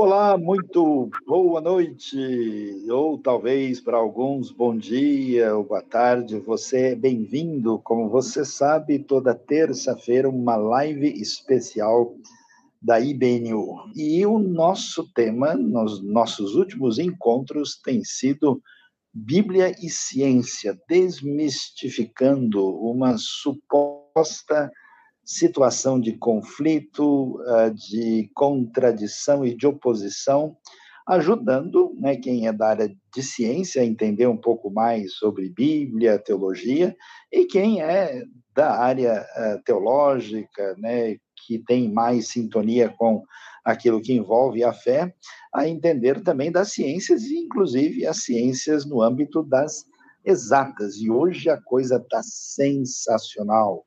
Olá, muito boa noite, ou talvez para alguns bom dia ou boa tarde. Você é bem-vindo, como você sabe, toda terça-feira, uma live especial da IBNU. E o nosso tema, nos nossos últimos encontros, tem sido Bíblia e Ciência, desmistificando uma suposta situação de conflito, ah, de contradição e de oposição, ajudando né, quem é da área de ciência a entender um pouco mais sobre Bíblia, teologia, e quem é da área ah, teológica, né, que tem mais sintonia com aquilo que envolve a fé, a entender também das ciências, inclusive as ciências no âmbito das exatas. E hoje a coisa está sensacional.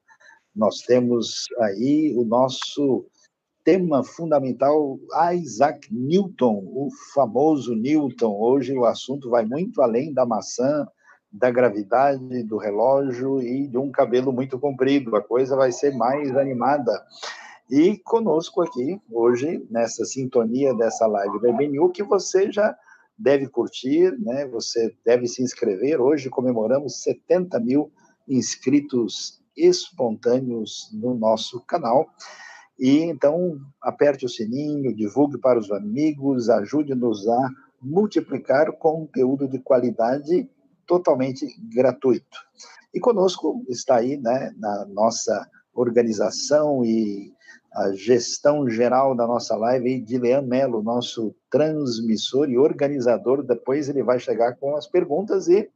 Nós temos aí o nosso tema fundamental, Isaac Newton, o famoso Newton. Hoje o assunto vai muito além da maçã, da gravidade, do relógio e de um cabelo muito comprido. A coisa vai ser mais animada. E conosco aqui, hoje, nessa sintonia dessa live da IBNU, que você já deve curtir, né? você deve se inscrever. Hoje comemoramos 70 mil inscritos espontâneos no nosso canal. E então, aperte o sininho, divulgue para os amigos, ajude-nos a multiplicar conteúdo de qualidade totalmente gratuito. E conosco está aí, né, na nossa organização e a gestão geral da nossa live de Leão Melo, nosso transmissor e organizador. Depois ele vai chegar com as perguntas e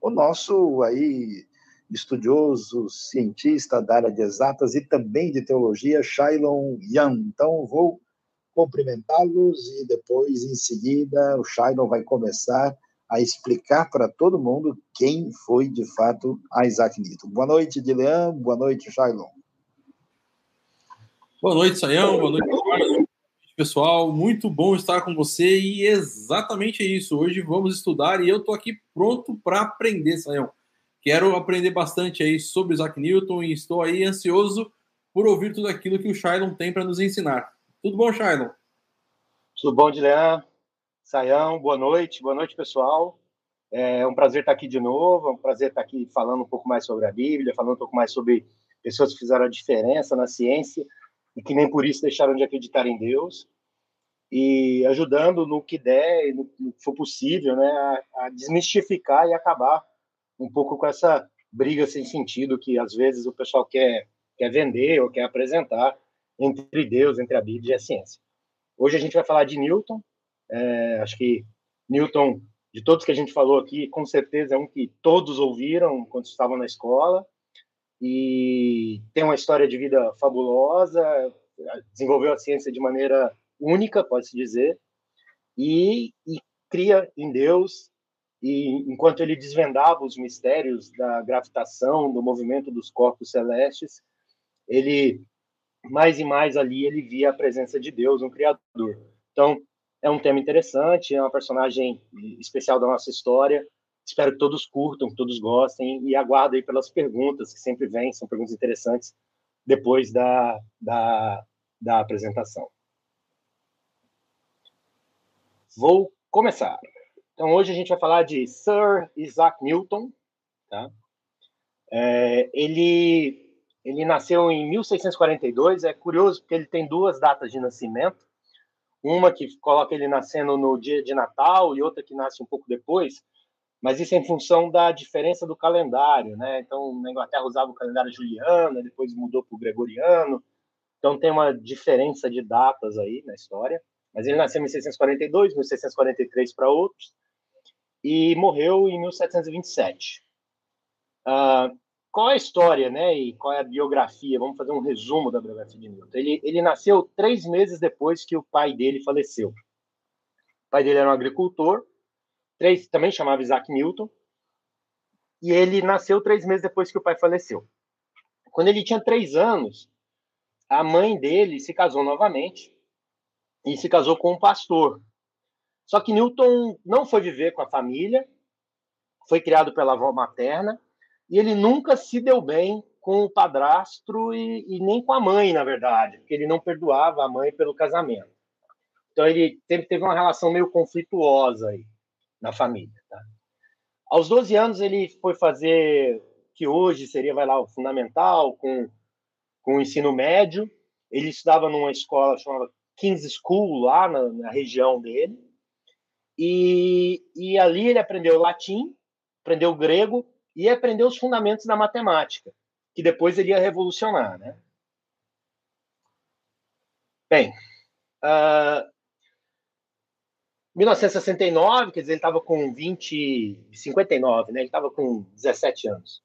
o nosso aí estudioso, cientista da área de exatas e também de teologia, Shailon Yan. Então, vou cumprimentá-los e depois, em seguida, o Shailon vai começar a explicar para todo mundo quem foi, de fato, Isaac Newton. Boa noite, Dilean. Boa noite, Shailon. Boa noite, Sayão. Boa noite, pessoal. Muito bom estar com você e exatamente isso. Hoje vamos estudar e eu estou aqui pronto para aprender, Sayão. Quero aprender bastante aí sobre Isaac Newton e estou aí ansioso por ouvir tudo aquilo que o Shailon tem para nos ensinar. Tudo bom, Shailon? Tudo bom, Dilean? Saião, boa noite. Boa noite, pessoal. É um prazer estar aqui de novo, é um prazer estar aqui falando um pouco mais sobre a Bíblia, falando um pouco mais sobre pessoas que fizeram a diferença na ciência e que nem por isso deixaram de acreditar em Deus e ajudando no que der no que for possível, né, a, a desmistificar e acabar um pouco com essa briga sem sentido que às vezes o pessoal quer, quer vender ou quer apresentar entre Deus, entre a Bíblia e a ciência. Hoje a gente vai falar de Newton. É, acho que Newton, de todos que a gente falou aqui, com certeza é um que todos ouviram quando estavam na escola e tem uma história de vida fabulosa, desenvolveu a ciência de maneira única, pode-se dizer, e, e cria em Deus e enquanto ele desvendava os mistérios da gravitação, do movimento dos corpos celestes, ele mais e mais ali ele via a presença de Deus, um criador. Então, é um tema interessante, é uma personagem especial da nossa história. Espero que todos curtam, que todos gostem e aguardo aí pelas perguntas que sempre vêm, são perguntas interessantes depois da, da, da apresentação. Vou começar. Então, hoje a gente vai falar de Sir Isaac Newton. Tá? É, ele, ele nasceu em 1642. É curioso porque ele tem duas datas de nascimento. Uma que coloca ele nascendo no dia de Natal e outra que nasce um pouco depois. Mas isso é em função da diferença do calendário. Né? Então, na Inglaterra usava o calendário juliano, depois mudou para o gregoriano. Então, tem uma diferença de datas aí na história. Mas ele nasceu em 1642, 1643 para outros e morreu em 1727. Uh, ah, qual é a história, né? E qual é a biografia? Vamos fazer um resumo da biografia de Newton. Ele, ele nasceu três meses depois que o pai dele faleceu. O pai dele era um agricultor, três, também chamava Isaac Newton, e ele nasceu três meses depois que o pai faleceu. Quando ele tinha três anos, a mãe dele se casou novamente e se casou com um pastor, só que Newton não foi viver com a família, foi criado pela avó materna, e ele nunca se deu bem com o padrasto e, e, nem com a mãe, na verdade, porque ele não perdoava a mãe pelo casamento. Então ele sempre teve uma relação meio conflituosa aí na família. Tá? Aos 12 anos ele foi fazer que hoje seria vai lá o fundamental com com o ensino médio. Ele estudava numa escola chamada King's School lá na, na região dele. E, e ali ele aprendeu latim, aprendeu grego e aprendeu os fundamentos da matemática, que depois ele ia revolucionar, né? Bem, uh, 1969, quer dizer, ele estava com 20, 59, né? Ele estava com 17 anos.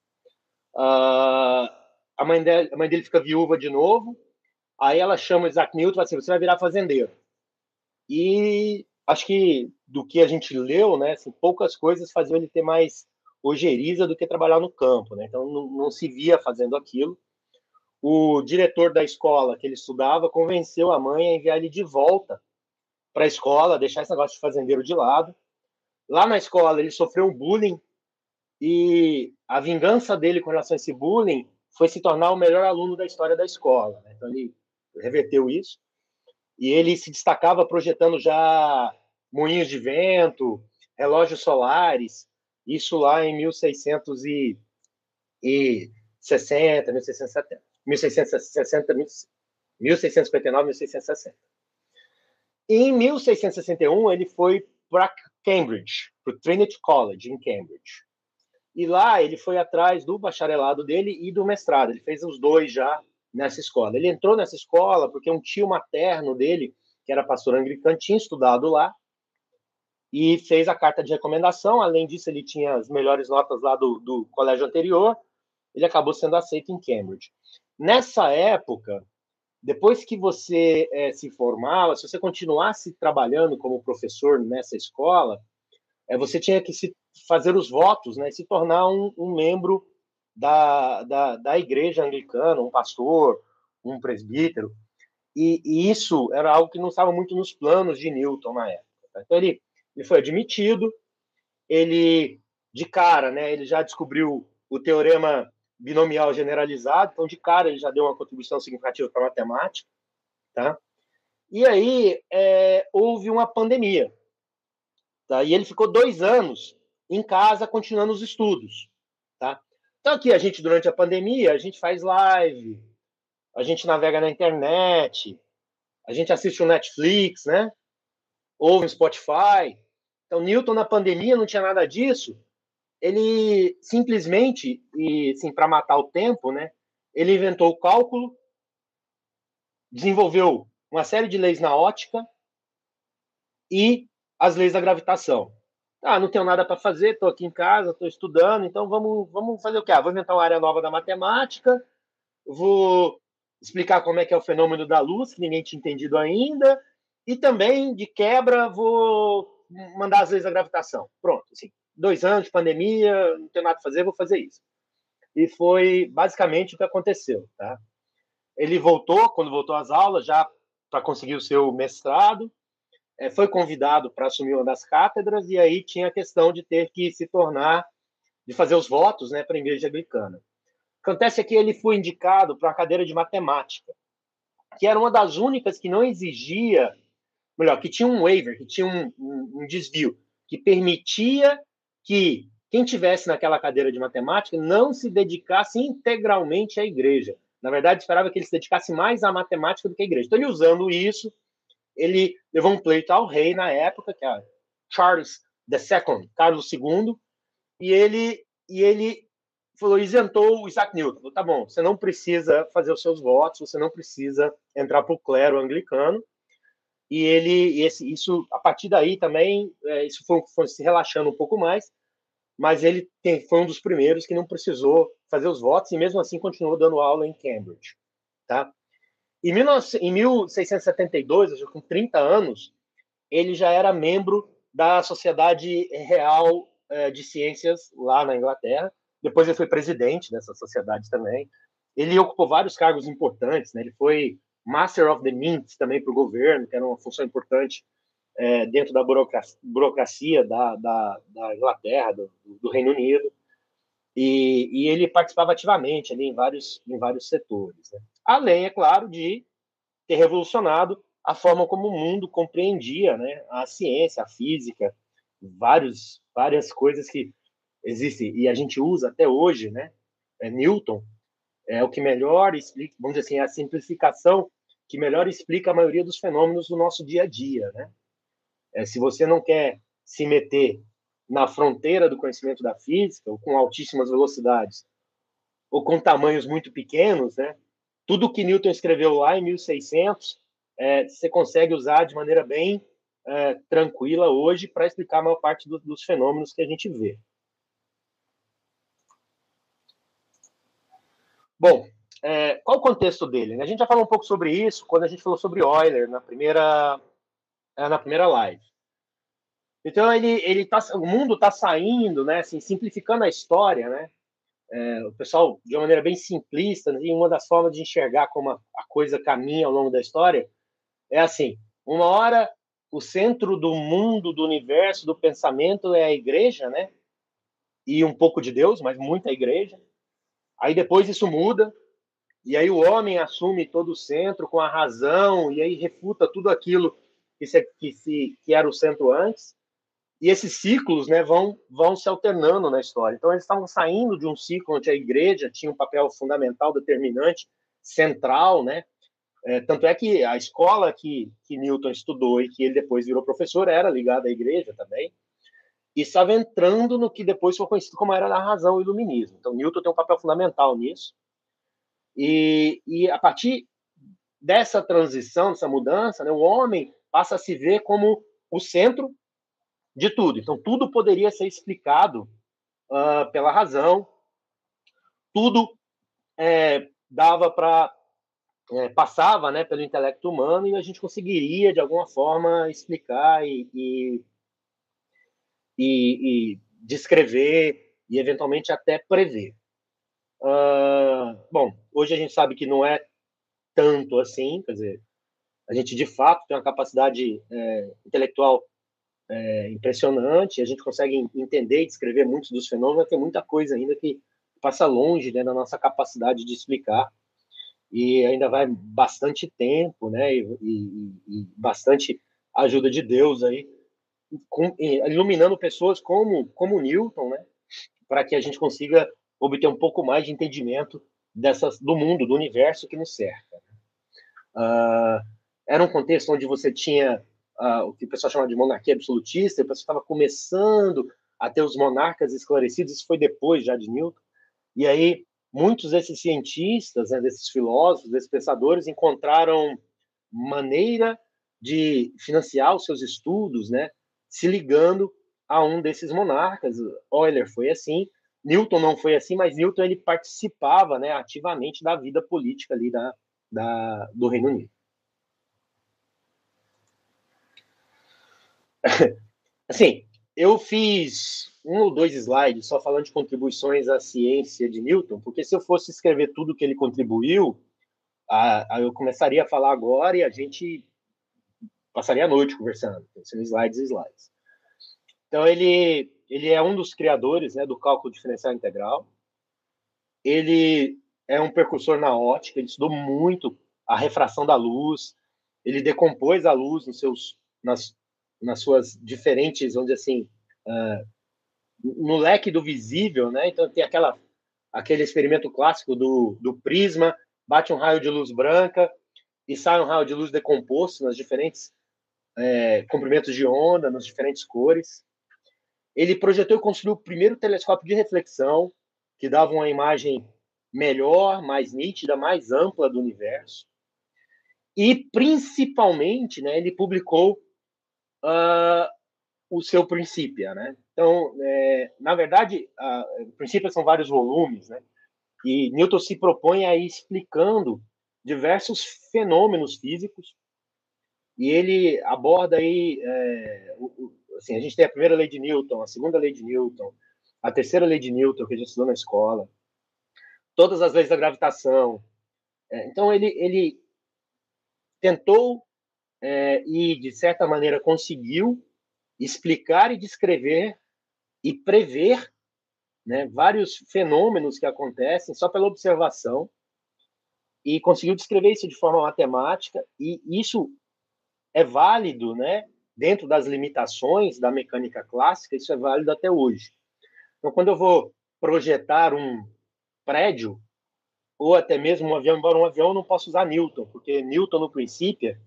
Uh, a, mãe dele, a mãe dele fica viúva de novo, aí ela chama Isaac Newton e fala assim, você vai virar fazendeiro. E acho que do que a gente leu, né, assim, poucas coisas faziam ele ter mais ojeriza do que trabalhar no campo, né? Então não, não se via fazendo aquilo. O diretor da escola que ele estudava convenceu a mãe a enviar ele de volta para a escola, deixar esse negócio de fazendeiro de lado. Lá na escola ele sofreu um bullying e a vingança dele com relação a esse bullying foi se tornar o melhor aluno da história da escola. Né? Então ele reverteu isso e ele se destacava projetando já moinhos de vento, relógios solares, isso lá em 1660, 1670, 1660, 1659, 1660. Em 1661, ele foi para Cambridge, para o Trinity College, em Cambridge. E lá ele foi atrás do bacharelado dele e do mestrado. Ele fez os dois já nessa escola. Ele entrou nessa escola porque um tio materno dele, que era pastor anglicano, tinha estudado lá e fez a carta de recomendação. Além disso, ele tinha as melhores notas lá do, do colégio anterior. Ele acabou sendo aceito em Cambridge. Nessa época, depois que você é, se formava, se você continuasse trabalhando como professor nessa escola, é, você tinha que se fazer os votos, né, se tornar um, um membro da, da, da, igreja anglicana, um pastor, um presbítero, e, e, isso era algo que não estava muito nos planos de Newton na época. Tá? Então ele, ele foi admitido, ele de cara, né, ele já descobriu o teorema binomial generalizado, então de cara ele já deu uma contribuição significativa para a matemática, tá? E aí é, houve uma pandemia, tá? E ele ficou dois anos em casa continuando os estudos, tá? Então aqui a gente durante a pandemia a gente faz live, a gente navega na internet, a gente assiste o Netflix, né? Ouve o Spotify. Então Newton na pandemia não tinha nada disso ele simplesmente, e assim, para matar o tempo, né, ele inventou o cálculo, desenvolveu uma série de leis na ótica e as leis da gravitação. Ah, não tenho nada para fazer, estou aqui em casa, estou estudando, então vamos, vamos fazer o quê? Ah, vou inventar uma área nova da matemática, vou explicar como é que é o fenômeno da luz, que ninguém tinha entendido ainda, e também, de quebra, vou mandar as leis da gravitação. Pronto, assim, dois anos de pandemia, não tenho nada a fazer, vou fazer isso. E foi basicamente o que aconteceu, tá? Ele voltou, quando voltou às aulas, já para conseguir o seu mestrado, é, foi convidado para assumir uma das cátedras, e aí tinha a questão de ter que se tornar, de fazer os votos né, para a igreja anglicana. Acontece que ele foi indicado para uma cadeira de matemática, que era uma das únicas que não exigia, melhor, que tinha um waiver, que tinha um, um, um desvio, que permitia que quem tivesse naquela cadeira de matemática não se dedicasse integralmente à igreja. Na verdade, esperava que ele se dedicasse mais à matemática do que à igreja. Então, ele usando isso, ele levou um pleito ao rei na época, que é Charles II, Carlos II, e ele, e ele falou, isentou o Isaac Newton. Falou, tá bom, você não precisa fazer os seus votos, você não precisa entrar para o clero anglicano, e ele esse, isso a partir daí também é, isso foi, foi, se relaxando um pouco mais mas ele tem, foi um dos primeiros que não precisou fazer os votos e mesmo assim continuou dando aula em Cambridge tá em, 19, em 1672 com 30 anos ele já era membro da Sociedade Real é, de Ciências lá na Inglaterra depois ele foi presidente dessa sociedade também ele ocupou vários cargos importantes né? ele foi Master of the Mint também para o governo, que era uma função importante é, dentro da burocracia, burocracia da, da, da, Inglaterra, do, do Reino Unido, e, e, ele participava ativamente ali em vários, em vários setores. Né? Além, é claro, de ter revolucionado a forma como o mundo compreendia né, a ciência, a física, vários, várias coisas que existem e a gente usa até hoje, né? É Newton é o que melhor explica, vamos dizer assim, a simplificação que melhor explica a maioria dos fenômenos do nosso dia a dia, né? É, se você não quer se meter na fronteira do conhecimento da física, ou com altíssimas velocidades, ou com tamanhos muito pequenos, né? Tudo que Newton escreveu lá em 1600 é, você consegue usar de maneira bem é, tranquila hoje para explicar a maior parte do, dos fenômenos que a gente vê. Bom, é, qual o contexto dele? A gente já falou um pouco sobre isso quando a gente falou sobre Euler na primeira, é, na primeira live. Então ele, ele tá, o mundo está saindo, né, assim, simplificando a história, né? É, o pessoal de uma maneira bem simplista, né, uma das formas de enxergar como a, a coisa caminha ao longo da história é assim: uma hora o centro do mundo, do universo, do pensamento é a igreja, né? E um pouco de Deus, mas muita igreja. Aí depois isso muda, e aí o homem assume todo o centro com a razão, e aí refuta tudo aquilo que, se, que, se, que era o centro antes. E esses ciclos né, vão, vão se alternando na história. Então, eles estavam saindo de um ciclo onde a igreja tinha um papel fundamental, determinante, central, né? É, tanto é que a escola que, que Newton estudou e que ele depois virou professor era ligada à igreja também, e estava entrando no que depois foi conhecido como era a razão e iluminismo. Então, Newton tem um papel fundamental nisso. E, e a partir dessa transição, dessa mudança, né, o homem passa a se ver como o centro de tudo. Então, tudo poderia ser explicado uh, pela razão, tudo é, dava para é, passava né, pelo intelecto humano e a gente conseguiria, de alguma forma, explicar e, e, e, e descrever e, eventualmente, até prever. Uh, bom, hoje a gente sabe que não é tanto assim, quer dizer, a gente, de fato, tem uma capacidade é, intelectual é, impressionante, a gente consegue entender e descrever muitos dos fenômenos, mas tem muita coisa ainda que passa longe né, da nossa capacidade de explicar e ainda vai bastante tempo, né? E, e, e bastante ajuda de Deus aí, com, iluminando pessoas como como Newton, né? Para que a gente consiga obter um pouco mais de entendimento dessas do mundo, do universo que nos cerca. Uh, era um contexto onde você tinha uh, o que o pessoal chama de monarquia absolutista, o pessoal estava começando a ter os monarcas esclarecidos, isso foi depois já de Newton, e aí muitos desses cientistas, né, desses filósofos, desses pensadores encontraram maneira de financiar os seus estudos, né, se ligando a um desses monarcas. Euler foi assim, Newton não foi assim, mas Newton ele participava, né, ativamente da vida política ali da, da do Reino Unido. Assim, eu fiz um ou dois slides só falando de contribuições à ciência de Newton, porque se eu fosse escrever tudo que ele contribuiu, a, a, eu começaria a falar agora e a gente passaria a noite conversando, sendo slides e slides. Então, ele, ele é um dos criadores né, do cálculo diferencial integral. Ele é um precursor na ótica, ele estudou muito a refração da luz, ele decompôs a luz nos seus, nas, nas suas diferentes, dizer assim, uh, no leque do visível, né? Então tem aquela aquele experimento clássico do, do prisma, bate um raio de luz branca e sai um raio de luz decomposto nas diferentes é, comprimentos de onda, nas diferentes cores. Ele projetou e construiu o primeiro telescópio de reflexão que dava uma imagem melhor, mais nítida, mais ampla do universo. E principalmente, né, ele publicou uh, o seu princípio, né? Então, é, na verdade, a, o princípio são vários volumes, né? E Newton se propõe a ir explicando diversos fenômenos físicos e ele aborda aí, é, o, o, assim, a gente tem a primeira lei de Newton, a segunda lei de Newton, a terceira lei de Newton que a gente estudou na escola, todas as leis da gravitação. É, então ele ele tentou é, e de certa maneira conseguiu explicar e descrever e prever né, vários fenômenos que acontecem só pela observação e conseguiu descrever isso de forma matemática e isso é válido, né? Dentro das limitações da mecânica clássica, isso é válido até hoje. Então, quando eu vou projetar um prédio, ou até mesmo um avião, embora um avião eu não posso usar Newton, porque Newton, no princípio,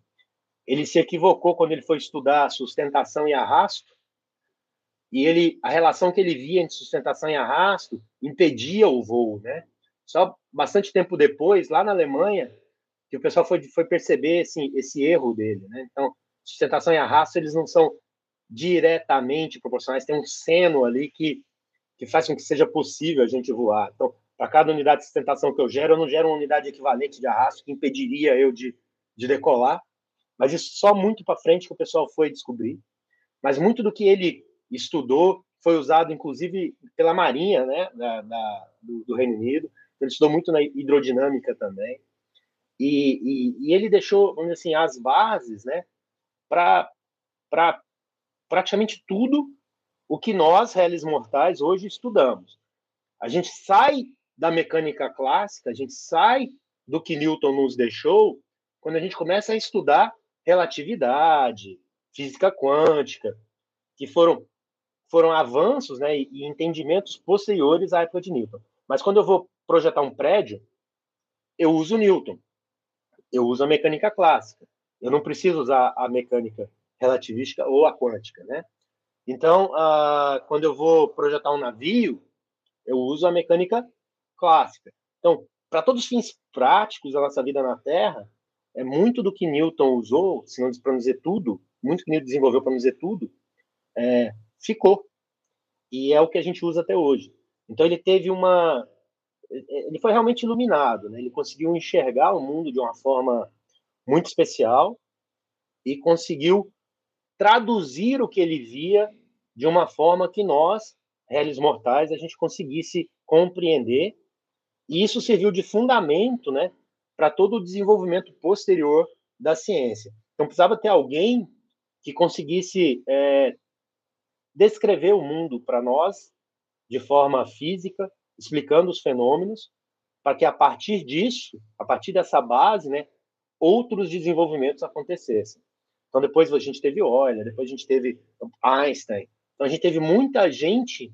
ele se equivocou quando ele foi estudar sustentação e arrasto, e ele a relação que ele via entre sustentação e arrasto impedia o voo, né? Só bastante tempo depois, lá na Alemanha, que o pessoal foi, foi perceber assim, esse erro dele, né? Então, sustentação e arrasto eles não são diretamente proporcionais, tem um seno ali que que faz com que seja possível a gente voar. Então, para cada unidade de sustentação que eu gero, eu não gero uma unidade equivalente de arrasto que impediria eu de, de decolar. Mas isso só muito para frente que o pessoal foi descobrir. Mas muito do que ele estudou foi usado, inclusive, pela Marinha né, da, da do, do, Reino Unido. Ele estudou muito na hidrodinâmica também. E, e, e ele deixou, vamos dizer assim, as bases né, para pra praticamente tudo o que nós, réis mortais, hoje estudamos. A gente sai da mecânica clássica, a gente sai do que Newton nos deixou quando a gente começa a estudar relatividade, física quântica, que foram foram avanços né, e entendimentos posteriores à época de Newton. Mas quando eu vou projetar um prédio, eu uso Newton, eu uso a mecânica clássica. Eu não preciso usar a mecânica relativística ou a quântica, né? Então, uh, quando eu vou projetar um navio, eu uso a mecânica clássica. Então, para todos os fins práticos da nossa vida na Terra, é muito do que Newton usou, se não para dizer tudo, muito que Newton desenvolveu para dizer tudo, é, ficou. E é o que a gente usa até hoje. Então, ele teve uma. Ele foi realmente iluminado, né? ele conseguiu enxergar o mundo de uma forma muito especial e conseguiu traduzir o que ele via de uma forma que nós, réis mortais, a gente conseguisse compreender. E isso serviu de fundamento né, para todo o desenvolvimento posterior da ciência. Então, precisava ter alguém que conseguisse é, descrever o mundo para nós de forma física, explicando os fenômenos, para que a partir disso, a partir dessa base, né, outros desenvolvimentos acontecessem. Então, depois a gente teve Euler, depois a gente teve Einstein, então, a gente teve muita gente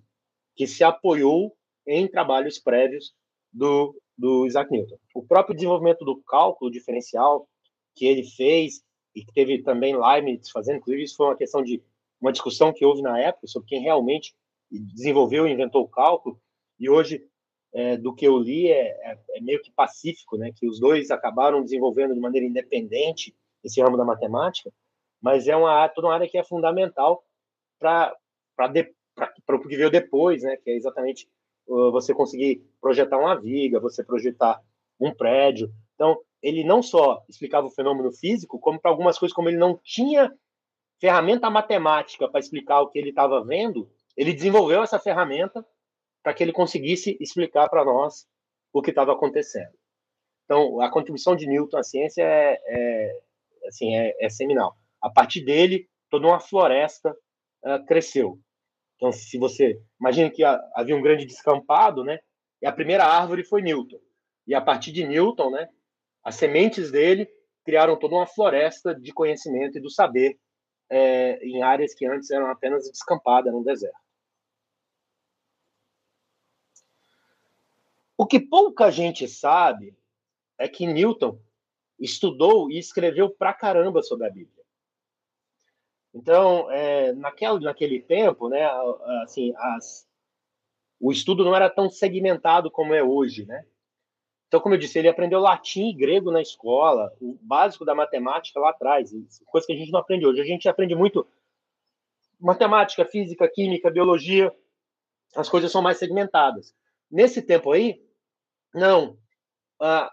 que se apoiou em trabalhos prévios do, do Isaac Newton. O próprio desenvolvimento do cálculo diferencial que ele fez e que teve também Leibniz fazendo, inclusive isso foi uma questão de uma discussão que houve na época sobre quem realmente desenvolveu e inventou o cálculo, e hoje, é, do que eu li, é, é, é, meio que pacífico, né, que os dois acabaram desenvolvendo de maneira independente esse ramo da matemática, mas é uma, toda uma área que é fundamental para o que veio depois, né? Que é exatamente você conseguir projetar uma viga, você projetar um prédio. Então, ele não só explicava o fenômeno físico, como para algumas coisas, como ele não tinha ferramenta matemática para explicar o que ele estava vendo, ele desenvolveu essa ferramenta para que ele conseguisse explicar para nós o que estava acontecendo. Então, a contribuição de Newton à ciência é, é assim, é, é, seminal. A partir dele, toda uma floresta uh, cresceu. Então, se você imagina que havia um grande descampado, né? E a primeira árvore foi Newton. E a partir de Newton, né, as sementes dele criaram toda uma floresta de conhecimento e do saber é, em áreas que antes eram apenas descampadas, no deserto. O que pouca gente sabe é que Newton estudou e escreveu pra caramba sobre a Bíblia. Então, é, naquele, naquele tempo, né, assim, as, o estudo não era tão segmentado como é hoje, né? Então, como eu disse, ele aprendeu latim e grego na escola, o básico da matemática lá atrás, coisa que a gente não aprende hoje. A gente aprende muito matemática, física, química, biologia, as coisas são mais segmentadas. Nesse tempo aí, não. Ah,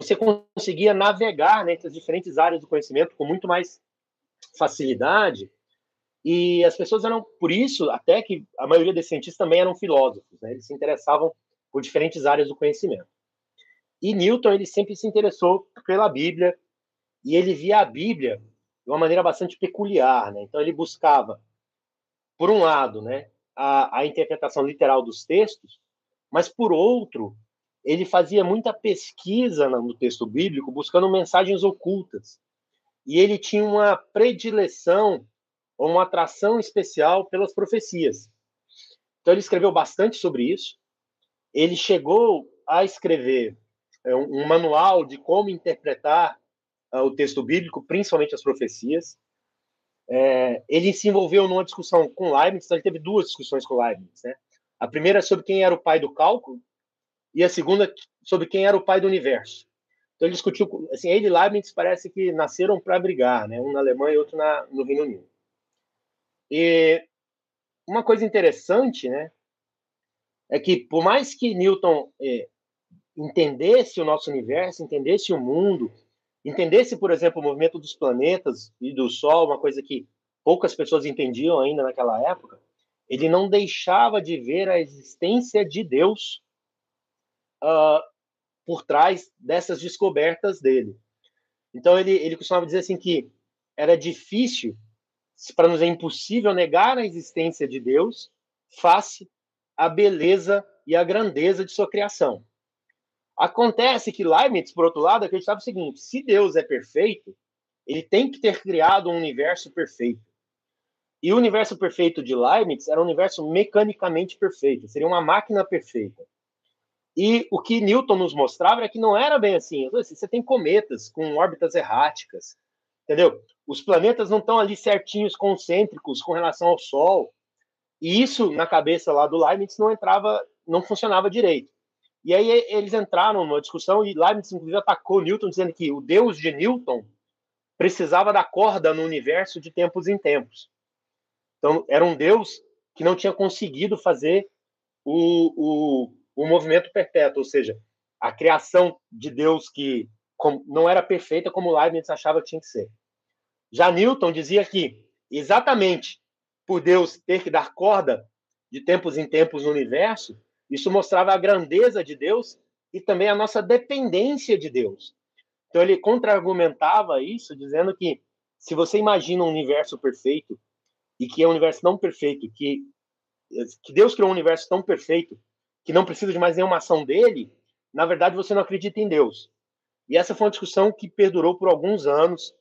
você conseguia navegar né, entre as diferentes áreas do conhecimento com muito mais facilidade e as pessoas eram por isso até que a maioria desses cientistas também eram filósofos né? eles se interessavam por diferentes áreas do conhecimento e Newton ele sempre se interessou pela Bíblia e ele via a Bíblia de uma maneira bastante peculiar né? então ele buscava por um lado né a, a interpretação literal dos textos mas por outro ele fazia muita pesquisa no texto bíblico buscando mensagens ocultas e ele tinha uma predileção ou uma atração especial pelas profecias. Então ele escreveu bastante sobre isso. Ele chegou a escrever é, um, manual de como interpretar uh, o texto bíblico, principalmente as profecias. É, ele se envolveu numa discussão com Leibniz, então ele teve duas discussões com Leibniz. Né? A primeira sobre quem era o pai do cálculo e a segunda sobre quem era o pai do universo. Então ele discutiu, assim, ele e Leibniz parece que nasceram para brigar, né? um na Alemanha e outro na, no Reino Unido. E uma coisa interessante, né, é que por mais que Newton é, entendesse o nosso universo, entendesse o mundo, entendesse, por exemplo, o movimento dos planetas e do Sol, uma coisa que poucas pessoas entendiam ainda naquela época, ele não deixava de ver a existência de Deus uh, por trás dessas descobertas dele. Então ele, ele costumava dizer assim que era difícil, para nos é impossível negar a existência de Deus face à beleza e à grandeza de sua criação. Acontece que Leibniz, por outro lado, acreditava o seguinte: se Deus é perfeito, ele tem que ter criado um universo perfeito. E o universo perfeito de Leibniz era um universo mecanicamente perfeito, seria uma máquina perfeita. E o que Newton nos mostrava é que não era bem assim. Você tem cometas com órbitas erráticas, entendeu? Os planetas não estão ali certinhos, concêntricos com relação ao Sol. E isso, na cabeça lá do Leibniz, não entrava, não funcionava direito. E aí eles entraram numa discussão e Leibniz, inclusive, atacou Newton, dizendo que o Deus de Newton precisava da corda no universo de tempos em tempos. Então, era um Deus que não tinha conseguido fazer o, o, o movimento perpétuo, ou seja, a criação de Deus que não era perfeita como Leibniz achava que tinha que ser. Já Newton dizia que, exatamente por Deus ter que dar corda de tempos em tempos no universo, isso mostrava a grandeza de Deus e também a nossa dependência de Deus. Então ele contra-argumentava isso, dizendo que se você imagina um universo perfeito e que é um universo não perfeito, que, que Deus criou um universo tão perfeito que não precisa de mais nenhuma ação dele, na verdade você não acredita em Deus. E essa foi uma discussão que perdurou por alguns anos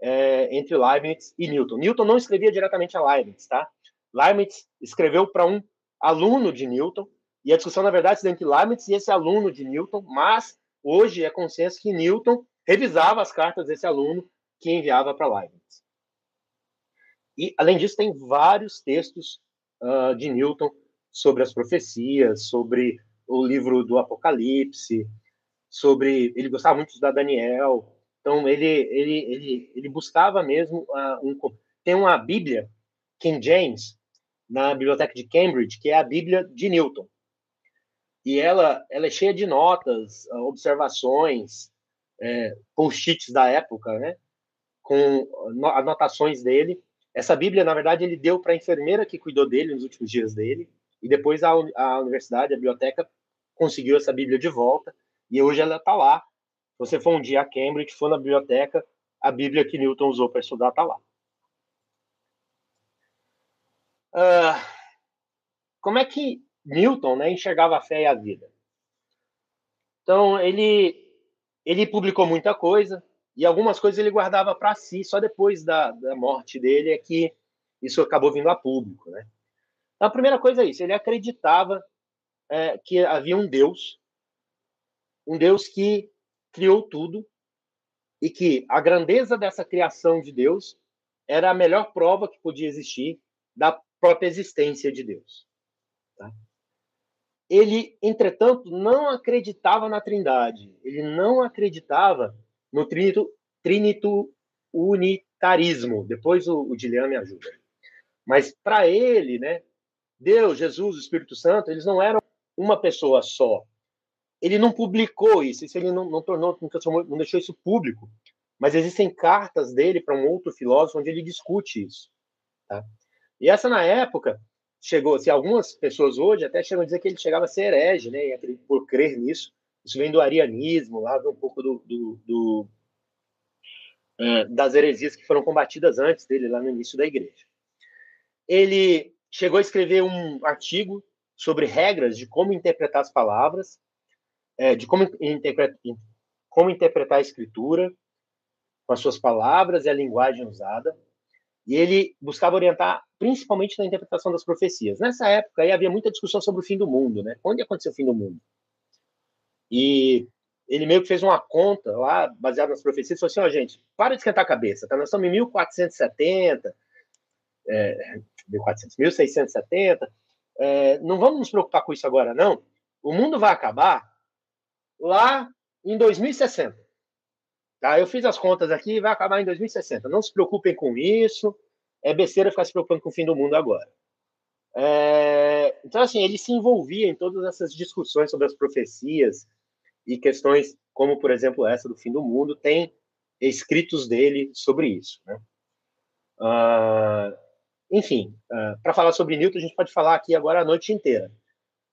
é, entre Leibniz e Newton. Newton não escrevia diretamente a Leibniz, tá? Leibniz escreveu para um aluno de Newton, e a discussão, na verdade, é entre Leibniz e esse aluno de Newton, mas hoje é consenso que Newton revisava as cartas desse aluno que enviava para Leibniz. E, além disso, tem vários textos uh, de Newton sobre as profecias, sobre o livro do Apocalipse, sobre ele gostava muito estudar Daniel. Então ele ele ele, ele buscava mesmo uh, um tem uma Bíblia King James na biblioteca de Cambridge que é a Bíblia de Newton e ela ela é cheia de notas, ah, observações, é, post-its da época, né? Com anotações dele. Essa Bíblia, na verdade, ele deu para a enfermeira que cuidou dele nos últimos dias dele. E depois a, a universidade, a biblioteca, conseguiu essa Bíblia de volta. E hoje ela está lá. Você for um dia a Cambridge, for na biblioteca, a Bíblia que Newton usou para estudar está lá. Uh, como é que Newton né, enxergava a fé e a vida? Então, ele, ele publicou muita coisa, e algumas coisas ele guardava para si, só depois da, da morte dele é que isso acabou vindo a público. Né? Então, a primeira coisa é isso: ele acreditava é, que havia um Deus, um Deus que criou tudo e que a grandeza dessa criação de Deus era a melhor prova que podia existir da própria existência de Deus. Tá? Ele, entretanto, não acreditava na Trindade. Ele não acreditava no trinito, trinito unitarismo. Depois o, o me ajuda. Mas para ele, né, Deus, Jesus, o Espírito Santo, eles não eram uma pessoa só. Ele não publicou isso, isso ele não, não tornou, não, não deixou isso público. Mas existem cartas dele para um outro filósofo onde ele discute isso. Tá? E essa, na época, chegou, se algumas pessoas hoje até chegam a dizer que ele chegava a ser herege, né, por crer nisso. Isso vem do arianismo, lá um pouco do, do, do é, das heresias que foram combatidas antes dele, lá no início da igreja. Ele chegou a escrever um artigo sobre regras de como interpretar as palavras, é, de como, como interpretar a escritura, com as suas palavras e a linguagem usada, e ele buscava orientar principalmente na interpretação das profecias. Nessa época aí havia muita discussão sobre o fim do mundo, né? Onde aconteceu o fim do mundo? E ele meio que fez uma conta lá, baseada nas profecias, e falou assim, ó, oh, gente, para de esquentar a cabeça, tá? Nós estamos em 1470, é, 1400, 1670, é, não vamos nos preocupar com isso agora, não. O mundo vai acabar lá em 2060. Tá? Eu fiz as contas aqui, vai acabar em 2060. Não se preocupem com isso. É besteira ficar se preocupando com o fim do mundo agora. É... Então, assim, ele se envolvia em todas essas discussões sobre as profecias e questões como, por exemplo, essa do fim do mundo. Tem escritos dele sobre isso. Né? Uh... Enfim, uh, para falar sobre Newton, a gente pode falar aqui agora a noite inteira.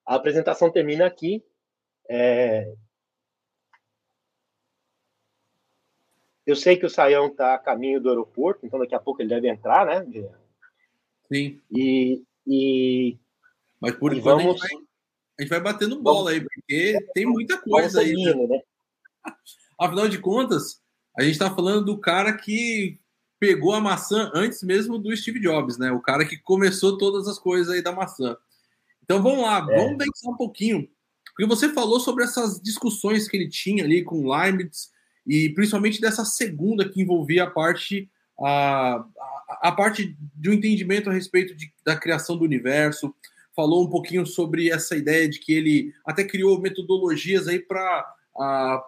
A apresentação termina aqui. É, Eu sei que o Saião está a caminho do aeroporto, então daqui a pouco ele deve entrar, né? Sim. E, e mas por enquanto vamos... a, gente vai, a gente vai batendo bola aí, porque tem muita coisa aí. Né? né? Afinal de contas, a gente está falando do cara que pegou a maçã antes mesmo do Steve Jobs, né? O cara que começou todas as coisas aí da maçã. Então vamos lá, é. vamos pensar um pouquinho, porque você falou sobre essas discussões que ele tinha ali com Leibniz e principalmente dessa segunda que envolvia a parte a, a, a parte do entendimento a respeito de, da criação do universo, falou um pouquinho sobre essa ideia de que ele até criou metodologias aí para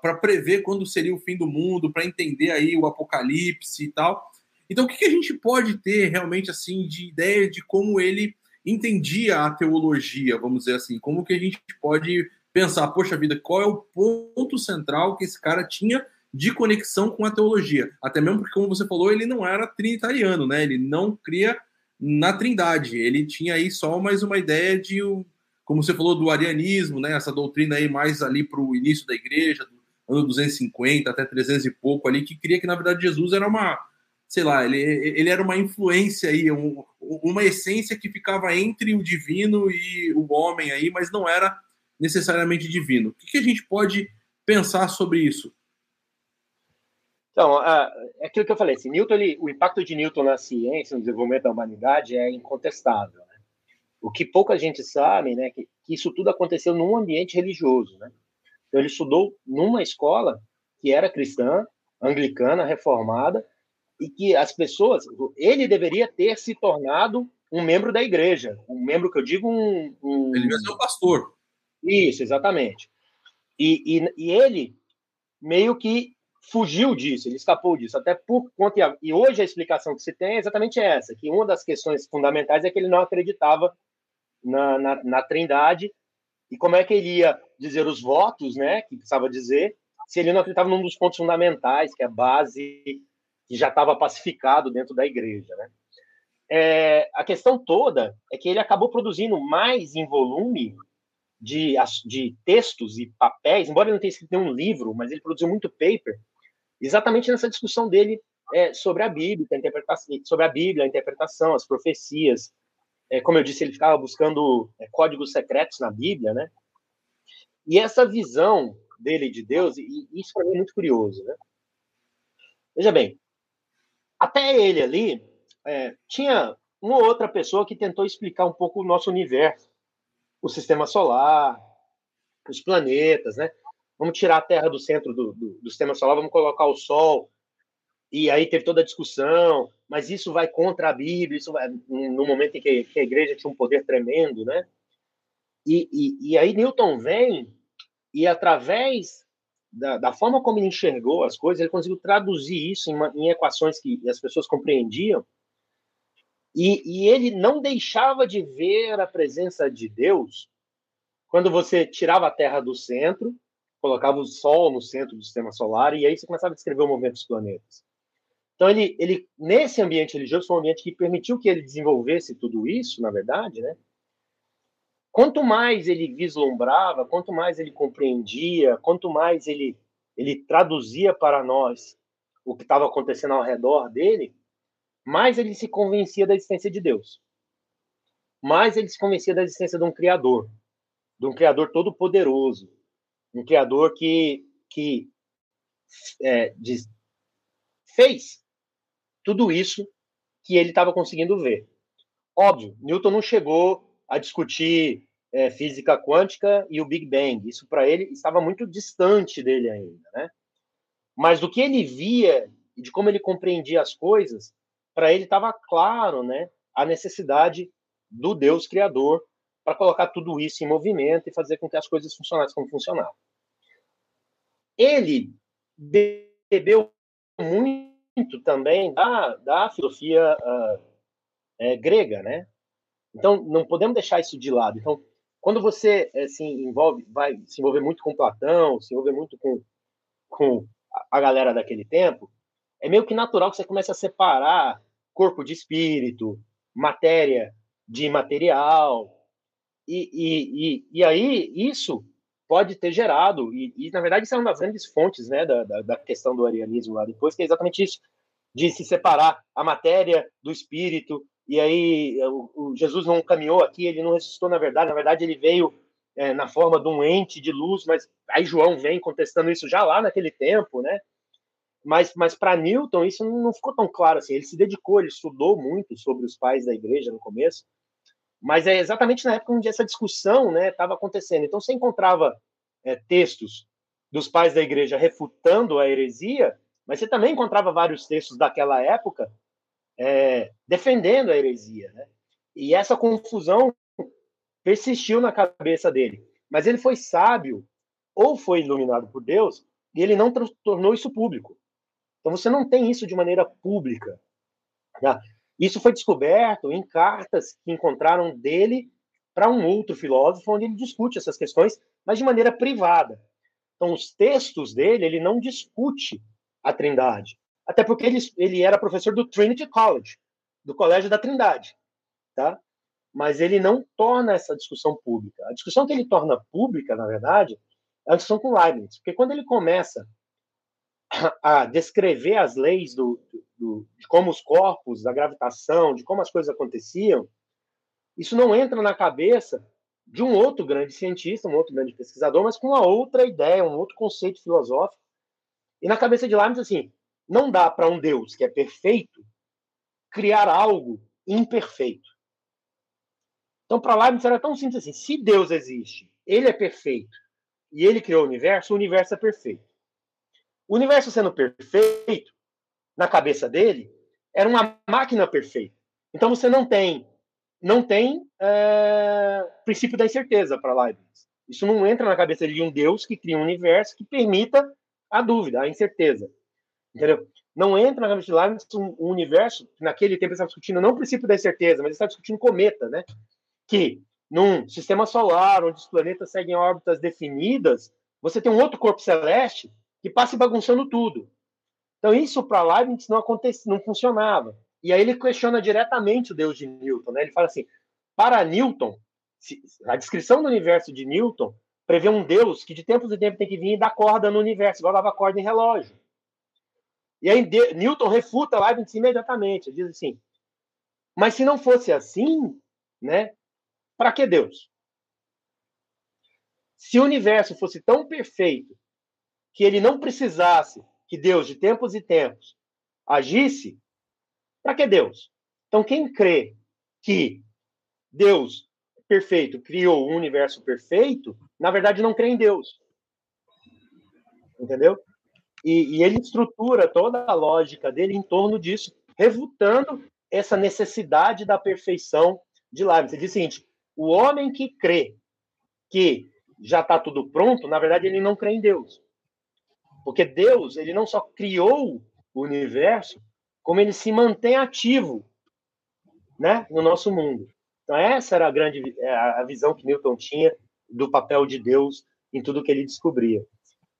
para prever quando seria o fim do mundo, para entender aí o apocalipse e tal. Então, o que, que, a gente pode ter realmente assim de ideia de como ele entendia a teologia, vamos dizer assim, como que a gente pode pensar, poxa vida, qual é o ponto central que esse cara tinha de conexão com a teologia. Até mesmo porque, como você falou, ele não era trinitariano, né? Ele não cria na trindade. Ele tinha aí só mais uma ideia de, como você falou, do arianismo, né? Essa doutrina aí mais ali para o início da igreja, do ano 250 até 300 e pouco ali, que cria que, na verdade, Jesus era uma, sei lá, ele, ele era uma influência aí, um, uma essência que ficava entre o divino e o homem aí, mas não era necessariamente divino. O que, que a gente pode pensar sobre isso? Então, é aquilo que eu falei, assim, Newton, ele, o impacto de Newton na ciência, no desenvolvimento da humanidade é incontestável. Né? O que pouca gente sabe, né, que, que isso tudo aconteceu num ambiente religioso, né? Então, ele estudou numa escola que era cristã, anglicana, reformada, e que as pessoas, ele deveria ter se tornado um membro da igreja, um membro que eu digo um, um... ele devia ser um pastor. Isso, exatamente. E, e, e ele meio que fugiu disso, ele escapou disso, até por conta. E hoje a explicação que se tem é exatamente essa: que uma das questões fundamentais é que ele não acreditava na, na, na Trindade, e como é que ele ia dizer os votos, né, que precisava dizer, se ele não acreditava num dos pontos fundamentais, que é a base que já estava pacificado dentro da igreja, né? É, a questão toda é que ele acabou produzindo mais em volume de, de textos e papéis, embora ele não tenha escrito nenhum livro, mas ele produziu muito paper, exatamente nessa discussão dele é, sobre a Bíblia, a interpretação, sobre a Bíblia, a interpretação, as profecias. É, como eu disse, ele ficava buscando é, códigos secretos na Bíblia, né? E essa visão dele de Deus, e isso para mim é muito curioso, né? Veja bem, até ele ali é, tinha uma outra pessoa que tentou explicar um pouco o nosso universo, o sistema solar, os planetas, né? vamos tirar a Terra do centro do, do, do sistema solar, vamos colocar o Sol. E aí teve toda a discussão, mas isso vai contra a Bíblia, isso vai, no momento em que, que a igreja tinha um poder tremendo, né? E, e, e aí Newton vem e através da, da, forma como ele enxergou as coisas, ele conseguiu traduzir isso em, em equações que as pessoas compreendiam. E, e, ele não deixava de ver a presença de Deus quando você tirava a Terra do centro colocava o Sol no centro do sistema solar e aí você começava a descrever o movimento dos planetas. Então ele, ele nesse ambiente religioso foi um ambiente que permitiu que ele desenvolvesse tudo isso, na verdade, né? Quanto mais ele vislumbrava, quanto mais ele compreendia, quanto mais ele ele traduzia para nós o que estava acontecendo ao redor dele, mais ele se convencia da existência de Deus. Mais ele se convencia da existência de um criador, de um criador todo poderoso, um criador que, que é, de, fez tudo isso que ele estava conseguindo ver. Óbvio, Newton não chegou a discutir é, física quântica e o Big Bang. Isso para ele estava muito distante dele ainda, né? Mas do que ele via e de como ele compreendia as coisas, para ele estava claro, né, a necessidade do Deus criador para colocar tudo isso em movimento e fazer com que as coisas funcionassem como funcionavam. Ele bebeu muito também da, da filosofia uh, é, grega, né? Então não podemos deixar isso de lado. Então quando você é, se envolve, vai se envolver muito com Platão, se envolver muito com, com a galera daquele tempo, é meio que natural que você comece a separar corpo de espírito, matéria de material, e, e, e, e aí isso pode ter gerado, e, e, na verdade isso é uma das grandes fontes né, da, da, da questão do arianismo lá depois, que é exatamente isso, de se separar a matéria do espírito, e aí o, o, Jesus não caminhou aqui, ele não ressuscitou na verdade, na verdade ele veio é, na forma de um ente de luz, mas aí João vem contestando isso já lá naquele tempo, né? Mas, mas para Newton isso não ficou tão claro assim. Ele se dedicou, ele estudou muito sobre os pais da igreja no começo, mas é exatamente na época onde essa discussão estava né, acontecendo. Então você encontrava é, textos dos pais da igreja refutando a heresia, mas você também encontrava vários textos daquela época é, defendendo a heresia. Né? E essa confusão persistiu na cabeça dele. Mas ele foi sábio, ou foi iluminado por Deus, e ele não tornou isso público. Então você não tem isso de maneira pública. Tá? Isso foi descoberto em cartas que encontraram dele para um outro filósofo, onde ele discute essas questões, mas de maneira privada. Então, os textos dele, ele não discute a Trindade. Até porque ele, ele era professor do Trinity College, do Colégio da Trindade, tá? Mas ele não torna essa discussão pública. A discussão que ele torna pública, na verdade, é a discussão com Leibniz, porque quando ele começa a descrever as leis do, do, de como os corpos, da gravitação, de como as coisas aconteciam, isso não entra na cabeça de um outro grande cientista, um outro grande pesquisador, mas com uma outra ideia, um outro conceito filosófico. E na cabeça de Leibniz, assim, não dá para um Deus que é perfeito criar algo imperfeito. Então, para Leibniz era tão simples assim: se Deus existe, ele é perfeito e ele criou o universo, o universo é perfeito. O universo sendo perfeito, na cabeça dele, era uma máquina perfeita. Então você não tem não tem é, princípio da incerteza para Leibniz. Isso não entra na cabeça de um Deus que cria um universo que permita a dúvida, a incerteza. Entendeu? Não entra na cabeça de Leibniz um, um universo que naquele tempo estava discutindo não o princípio da incerteza, mas estava discutindo cometa, né? Que num sistema solar onde os planetas seguem órbitas definidas, você tem um outro corpo celeste que passa bagunçando tudo. Então isso para Leibniz não acontecia, não funcionava. E aí ele questiona diretamente o Deus de Newton, né? Ele fala assim: para Newton, a descrição do universo de Newton prevê um Deus que de tempos em tempos tem que vir e dar corda no universo, igual dava corda em relógio. E aí Newton refuta Leibniz imediatamente, diz assim: mas se não fosse assim, né? Para que Deus? Se o universo fosse tão perfeito que ele não precisasse que Deus, de tempos e tempos, agisse, para que Deus? Então, quem crê que Deus perfeito criou um universo perfeito, na verdade não crê em Deus. Entendeu? E, e, ele estrutura toda a lógica dele em torno disso, refutando essa necessidade da perfeição de Leibniz. Ele diz o seguinte: o homem que crê que já está tudo pronto, na verdade ele não crê em Deus. Porque Deus, ele não só criou o universo, como ele se mantém ativo, né, no nosso mundo. Então essa era a grande é, a visão que Newton tinha do papel de Deus em tudo que ele descobria,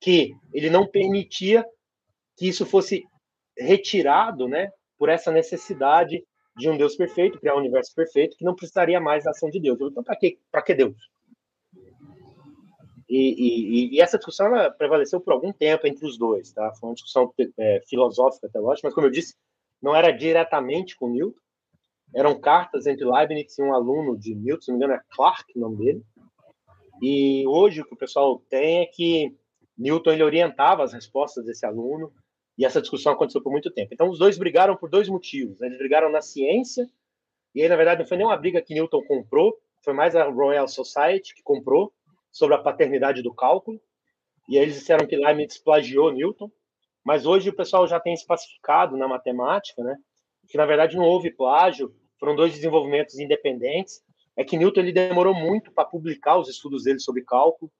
que ele não permitia que isso fosse retirado, né, por essa necessidade de um Deus perfeito, criar um universo perfeito, que não precisaria mais da ação de Deus. Então, para que, que Deus? E, e, e, essa discussão prevaleceu por algum tempo entre os dois, tá? Foi uma discussão é, filosófica, teológica, mas como eu disse, não era diretamente com Newton. Eram cartas entre Leibniz e um aluno de Newton, se não me engano, é Clark, o nome dele. E hoje o que o pessoal tem é que Newton ele orientava as respostas desse aluno E essa discussão aconteceu por muito tempo. Então, os dois brigaram por dois motivos. Né? Eles brigaram na ciência, e aí, na verdade, não foi nem uma briga que Newton comprou, foi mais a Royal Society que comprou sobre a paternidade do cálculo. E aí eles disseram que Leibniz plagiou Newton. Mas hoje o pessoal já tem espacificado na matemática, né? Que na verdade não houve plágio, foram dois desenvolvimentos independentes. É que Newton ele demorou muito para publicar os estudos dele sobre cálculo,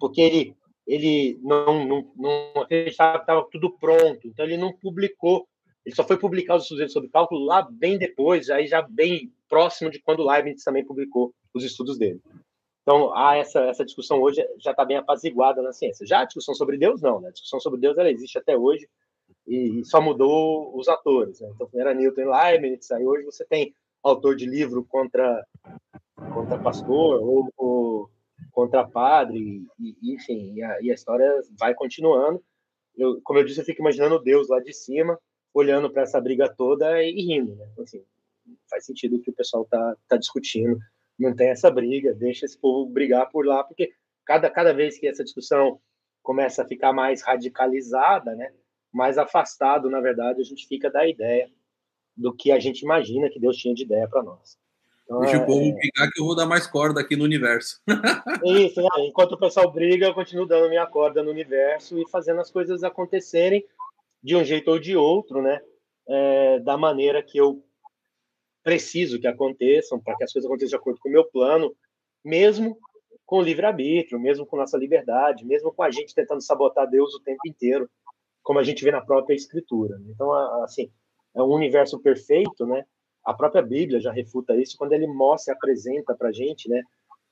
porque ele ele não, não, não acreditava que estava tudo pronto, então ele não publicou. Ele só foi publicar os estudos sobre cálculo lá bem depois, aí já bem próximo de quando Leibniz também publicou os estudos dele. Então, há essa, essa discussão hoje já está bem apaziguada na ciência. Já a discussão sobre Deus, não. Né? A discussão sobre Deus ela existe até hoje e, e só mudou os atores. Né? Então, era Newton e Leibniz, aí hoje você tem autor de livro contra, contra pastor ou, ou contra padre, e, enfim, e a, e a, história vai continuando. Eu, como eu disse, eu fico imaginando Deus lá de cima, olhando para essa briga toda e, e rindo. Né? Então, assim, faz sentido que o pessoal está tá discutindo não tem essa briga, deixa esse povo brigar por lá, porque cada, cada vez que essa discussão começa a ficar mais radicalizada, né, mais afastado, na verdade, a gente fica da ideia do que a gente imagina que Deus tinha de ideia para nós. Então, Deixa é, o povo brigar que eu vou dar mais corda aqui no universo. Isso, né? enquanto o pessoal briga, eu continuo dando minha corda no universo e fazendo as coisas acontecerem de um jeito ou de outro, né? É, da maneira que eu preciso que aconteçam, para que as coisas aconteçam de acordo com o meu plano, mesmo com o livre-arbítrio, mesmo com nossa liberdade, mesmo com a gente tentando sabotar Deus o tempo inteiro, como a gente vê na própria Escritura. Então, assim, é um universo perfeito, né? A própria Bíblia já refuta isso quando ele mostra e apresenta para a gente, né?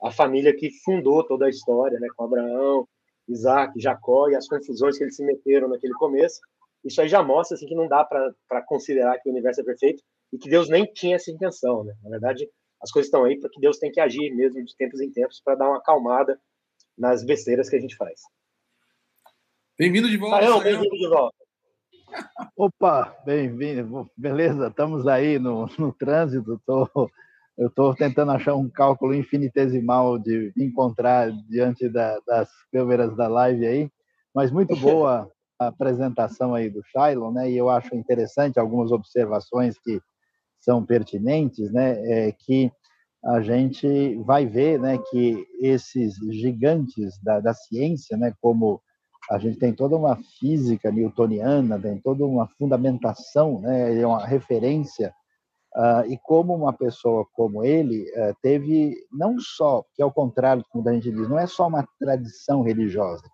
A família que fundou toda a história, né? Com Abraão, Isaac, Jacó e as confusões que eles se meteram naquele começo. Isso aí já mostra assim, que não dá para considerar que o universo é perfeito, e que Deus nem tinha essa intenção, né? Na verdade, as coisas estão aí porque Deus tem que agir mesmo de tempos em tempos para dar uma acalmada nas besteiras que a gente faz. Bem-vindo de volta. Saião, bem-vindo de volta. Opa, bem-vindo. Beleza, estamos aí no, no trânsito. Tô, eu estou tentando achar um cálculo infinitesimal de encontrar diante da, das câmeras da live aí, mas muito boa a apresentação aí do Shailon, né? E eu acho interessante algumas observações que são pertinentes, né, é que a gente vai ver, né, que esses gigantes da, da ciência, né, como a gente tem toda uma física newtoniana, tem toda uma fundamentação, né, é uma referência, uh, e como uma pessoa como ele uh, teve não só, que é o contrário como a gente diz, não é só uma tradição religiosa,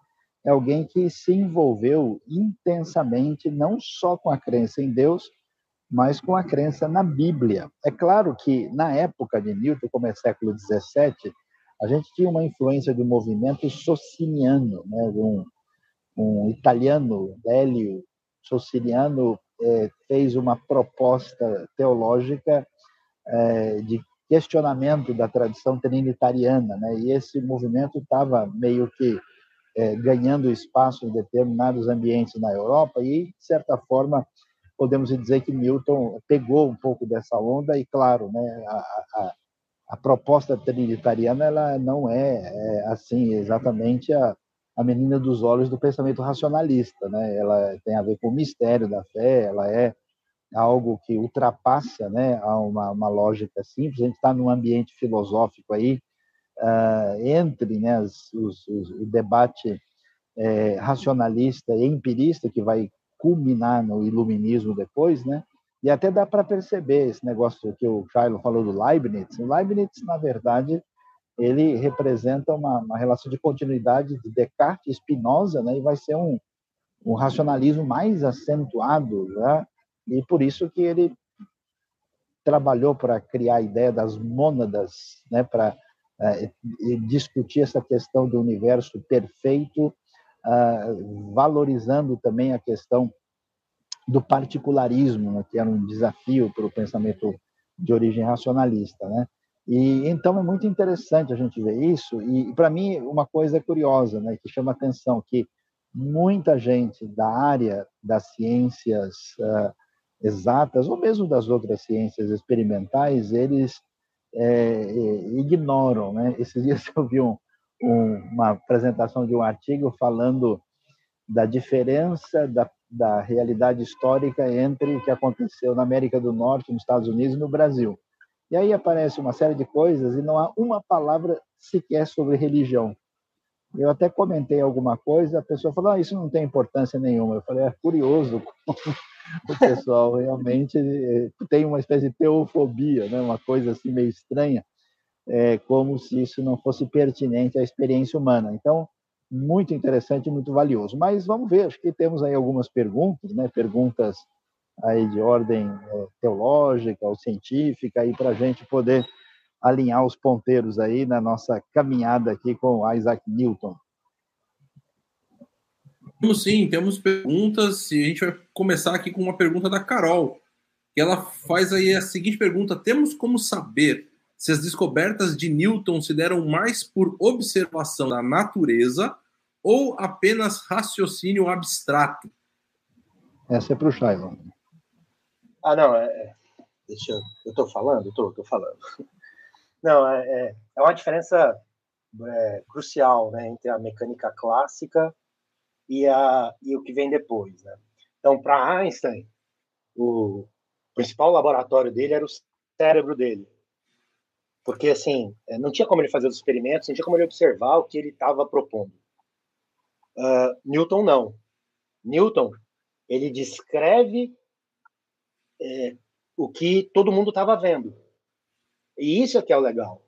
é alguém que se envolveu intensamente não só com a crença em Deus, mas com a crença na Bíblia. É claro que na época de Newton, como é século XVII, a gente tinha uma influência do movimento sociniano, né? um, um italiano, Hélio Sociniano, é, fez uma proposta teológica é, de questionamento da tradição trinitariana, né? E esse movimento estava meio que é, ganhando espaço em determinados ambientes na Europa e, de certa forma, podemos dizer que Milton pegou um pouco dessa onda e, claro, né, a, a, a proposta trinitariana ela não é, é, assim exatamente a, a menina dos olhos do pensamento racionalista, né? Ela tem a ver com o mistério da fé, ela é algo que ultrapassa, né, uma, uma lógica simples. A gente está num ambiente filosófico aí uh, entre né, os, os, o debate é, racionalista e empirista que vai culminar no iluminismo depois, né? E até dá para perceber esse negócio que o Shiloh falou do Leibniz. O Leibniz, na verdade, ele representa uma, uma relação de continuidade de Descartes e Spinoza, né? E vai ser um, um racionalismo mais acentuado, né? E por isso que ele trabalhou para criar a ideia das mônadas, né? Para uh, discutir essa questão do universo perfeito, uh, valorizando também a questão do particularismo, né, que era um desafio para o pensamento de origem racionalista, né? E então é muito interessante a gente ver isso. E para mim uma coisa curiosa, né, que chama atenção, que muita gente da área das ciências uh, exatas ou mesmo das outras ciências experimentais, eles é, ignoram, né? Esses dias eu vi um, um, uma apresentação de um artigo falando da diferença da da realidade histórica entre o que aconteceu na América do Norte, nos Estados Unidos e no Brasil. E aí aparece uma série de coisas e não há uma palavra sequer sobre religião. Eu até comentei alguma coisa, a pessoa falou: ah, isso não tem importância nenhuma. Eu falei: é curioso como o pessoal realmente eh, tem uma espécie de teofobia, né? uma coisa assim meio estranha, é, como se isso não fosse pertinente à experiência humana. Então, muito interessante muito valioso. Mas vamos ver, acho que temos aí algumas perguntas, né? perguntas aí de ordem é, teológica ou científica, aí para a gente poder alinhar os ponteiros aí na nossa caminhada aqui com Isaac Newton. Temos sim, temos perguntas e a gente vai começar aqui com uma pergunta da Carol, que ela faz aí a seguinte pergunta: temos como saber se as descobertas de Newton se deram mais por observação da natureza ou apenas raciocínio abstrato? Essa é para o Shailon. Ah, não, é, é, deixa eu. Eu estou falando? Estou, estou falando. Não, é, é, é uma diferença é, crucial né, entre a mecânica clássica e, a, e o que vem depois. Né? Então, para Einstein, o principal laboratório dele era o cérebro dele. Porque, assim, é, não tinha como ele fazer os experimentos, não tinha como ele observar o que ele estava propondo. Uh, Newton, não. Newton, ele descreve é, o que todo mundo estava vendo. E isso é que é o legal.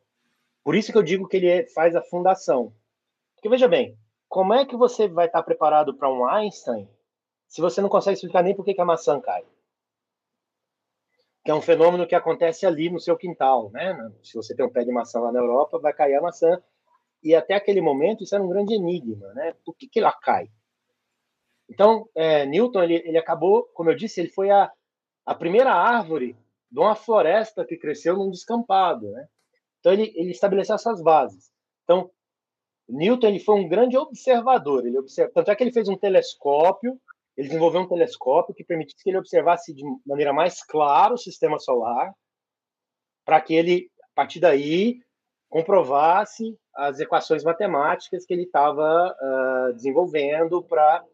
Por isso que eu digo que ele faz a fundação. Porque, veja bem, como é que você vai estar preparado para um Einstein se você não consegue explicar nem por que, a maçã cai? Que é um fenômeno que acontece ali no seu quintal, né? Se você tem um pé de maçã lá na Europa, vai cair a maçã. E até aquele momento isso era um grande enigma, né? Por que, que ela cai? Então, é, Newton, ele, ele acabou, como eu disse, ele foi a, a primeira árvore de uma floresta que cresceu num descampado, né? Então, ele, ele estabeleceu essas bases. Então, Newton ele foi um grande observador. Ele observa, tanto é que ele fez um telescópio, ele desenvolveu um telescópio que permitisse que ele observasse de maneira mais clara o sistema solar, para que ele, a partir daí, comprovasse as equações matemáticas que ele estava uh, desenvolvendo para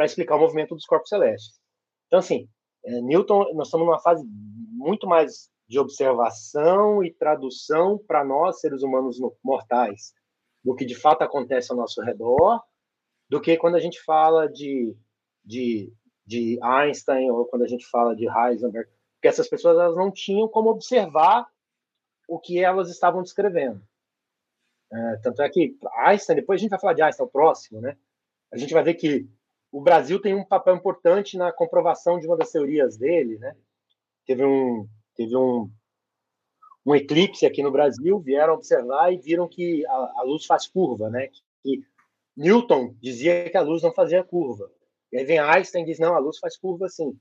explicar o movimento dos corpos celestes. Então, assim, é, Newton, nós estamos numa fase muito mais de observação e tradução para nós, seres humanos mortais, do que de fato acontece ao nosso redor, do que quando a gente fala de, de, de Einstein ou quando a gente fala de Heisenberg, porque essas pessoas elas não tinham como observar o que elas estavam descrevendo. É, tanto é que Einstein, depois a gente vai falar de Einstein, o próximo, né? A gente vai ver que o Brasil tem um papel importante na comprovação de uma das teorias dele, né? Teve um, teve um, um eclipse aqui no Brasil, vieram observar e viram que a, a luz faz curva, né? Que Newton dizia que a luz não fazia curva. E aí vem Einstein e diz, não, a luz faz curva sim,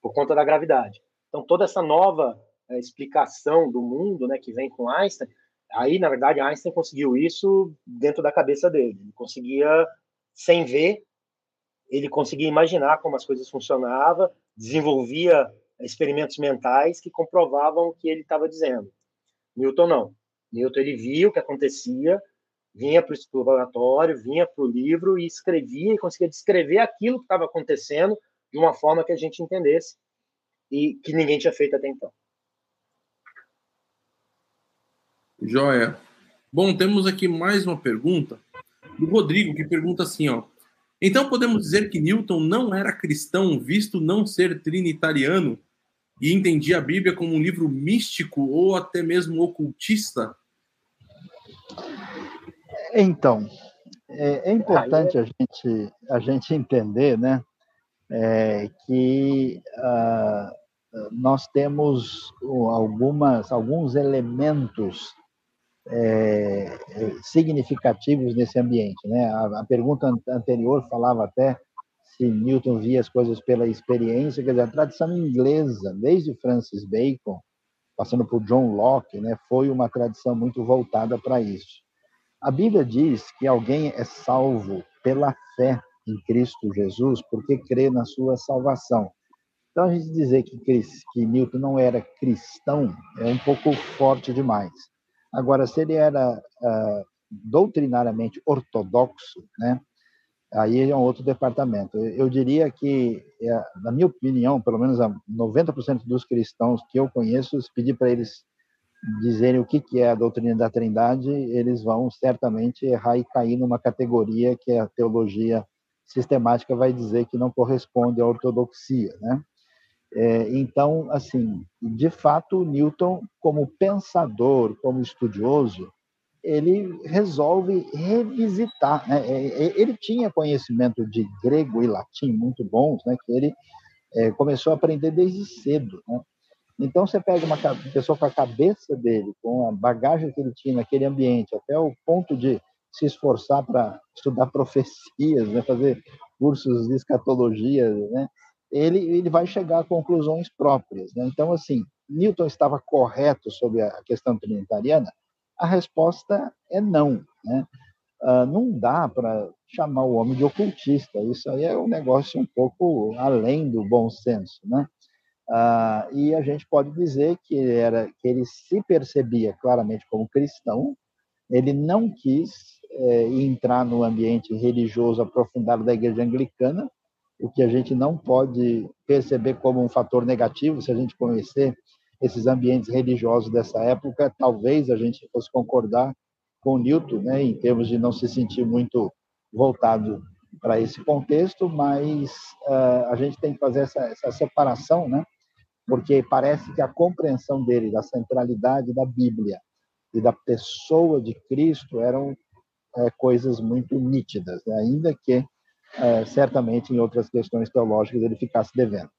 por conta da gravidade. Então, toda essa nova é, explicação do mundo, né, que vem com Einstein, aí, na verdade, Einstein conseguiu isso dentro da cabeça dele. Ele conseguia, sem ver, ele conseguia imaginar como as coisas funcionavam, desenvolvia experimentos mentais que comprovavam o que ele estava dizendo. Newton não. Newton ele via o que acontecia, vinha para o laboratório, vinha para o livro e escrevia e conseguia descrever aquilo que estava acontecendo de uma forma que a gente entendesse e que ninguém tinha feito até então. Joia. Bom, temos aqui mais uma pergunta do Rodrigo, que pergunta assim, ó. Então podemos dizer que Newton não era cristão, visto não ser trinitariano, e entendia a Bíblia como um livro místico ou até mesmo ocultista? Então, é, é importante a gente, a gente entender né, é, que uh, nós temos algumas, alguns elementos é, significativos nesse ambiente. Né? A, a pergunta anterior falava até se Newton via as coisas pela experiência, quer dizer, a tradição inglesa, desde Francis Bacon, passando por John Locke, né, foi uma tradição muito voltada para isso. A Bíblia diz que alguém é salvo pela fé em Cristo Jesus porque crê na sua salvação. Então, a gente dizer que, que Newton não era cristão é um pouco forte demais. Agora, se ele era uh, doutrinariamente ortodoxo, né, aí é um outro departamento. Eu diria que, é, na minha opinião, pelo menos 90% dos cristãos que eu conheço, se pedir para eles dizerem o que é a doutrina da Trindade, eles vão certamente errar e cair numa categoria que a teologia sistemática vai dizer que não corresponde à ortodoxia, né? É, então, assim, de fato, Newton, como pensador, como estudioso, ele resolve revisitar. Né? É, é, ele tinha conhecimento de grego e latim muito bons, né? que ele é, começou a aprender desde cedo. Né? Então, você pega uma pessoa com a cabeça dele, com a bagagem que ele tinha naquele ambiente, até o ponto de se esforçar para estudar profecias, né? fazer cursos de escatologia, né? ele, ele vai chegar a conclusões próprias. Né? Então, assim, Newton estava correto sobre a questão trinitariana? A resposta é não. Né? Uh, não dá para chamar o homem de ocultista. Isso aí é um negócio um pouco além do bom senso, né? Uh, e a gente pode dizer que ele, era, que ele se percebia claramente como cristão, ele não quis é, entrar no ambiente religioso aprofundado da igreja anglicana, o que a gente não pode perceber como um fator negativo, se a gente conhecer esses ambientes religiosos dessa época, talvez a gente fosse concordar com Newton, né, em termos de não se sentir muito voltado para esse contexto, mas uh, a gente tem que fazer essa, essa separação, né, porque parece que a compreensão dele da centralidade da Bíblia e da pessoa de Cristo eram é, coisas muito nítidas, né? ainda que é, certamente em outras questões teológicas ele ficasse devendo.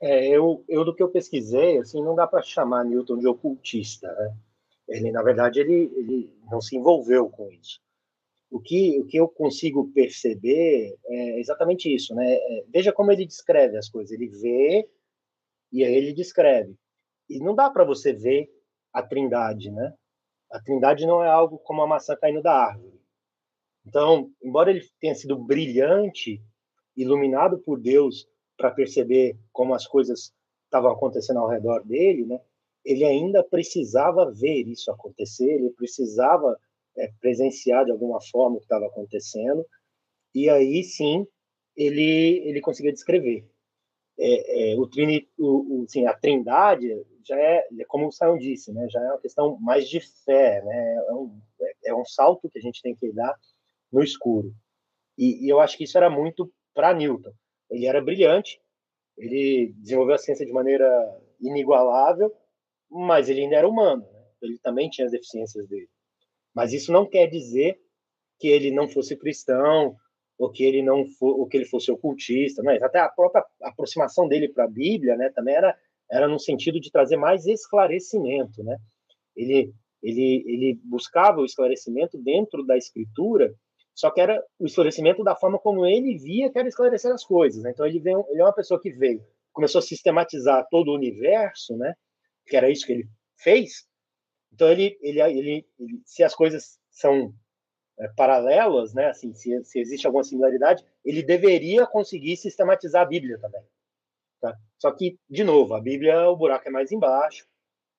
É, eu, eu do que eu pesquisei, assim, não dá para chamar Newton de ocultista, né? Ele, na verdade, ele, ele não se envolveu com isso. O que, o que eu consigo perceber é exatamente isso, né? É, veja como ele descreve as coisas. Ele vê e aí ele descreve. E não dá para você ver a trindade, né? A trindade não é algo como a maçã caindo da árvore. Então, embora ele tenha sido brilhante, iluminado por Deus para perceber como as coisas estavam acontecendo ao redor dele, né? Ele ainda precisava ver isso acontecer, ele precisava é, presenciar de alguma forma o que estava acontecendo, e aí sim ele ele conseguia descrever. É, é, o, trini, o, o a trindade já é, como o Sayão disse, né, já é uma questão mais de fé, né, é um, é um salto que a gente tem que dar no escuro. E, e eu acho que isso era muito para Newton. Ele era brilhante, ele desenvolveu a ciência de maneira inigualável, mas ele ainda era humano, né? ele também tinha as deficiências dele. Mas isso não quer dizer que ele não fosse cristão ou que ele não for, ou que ele fosse ocultista, né? Até a própria aproximação dele para a Bíblia, né, também era era no sentido de trazer mais esclarecimento, né? Ele, ele, ele buscava o esclarecimento dentro da escritura, só que era o esclarecimento da forma como ele via que era esclarecer as coisas. Né? Então ele, veio, ele é uma pessoa que veio, começou a sistematizar todo o universo, né? Que era isso que ele fez. Então ele, ele, ele, ele se as coisas são é, paralelas, né? Assim, se, se existe alguma similaridade, ele deveria conseguir sistematizar a Bíblia também. Tá? Só que, de novo, a Bíblia, o buraco é mais embaixo,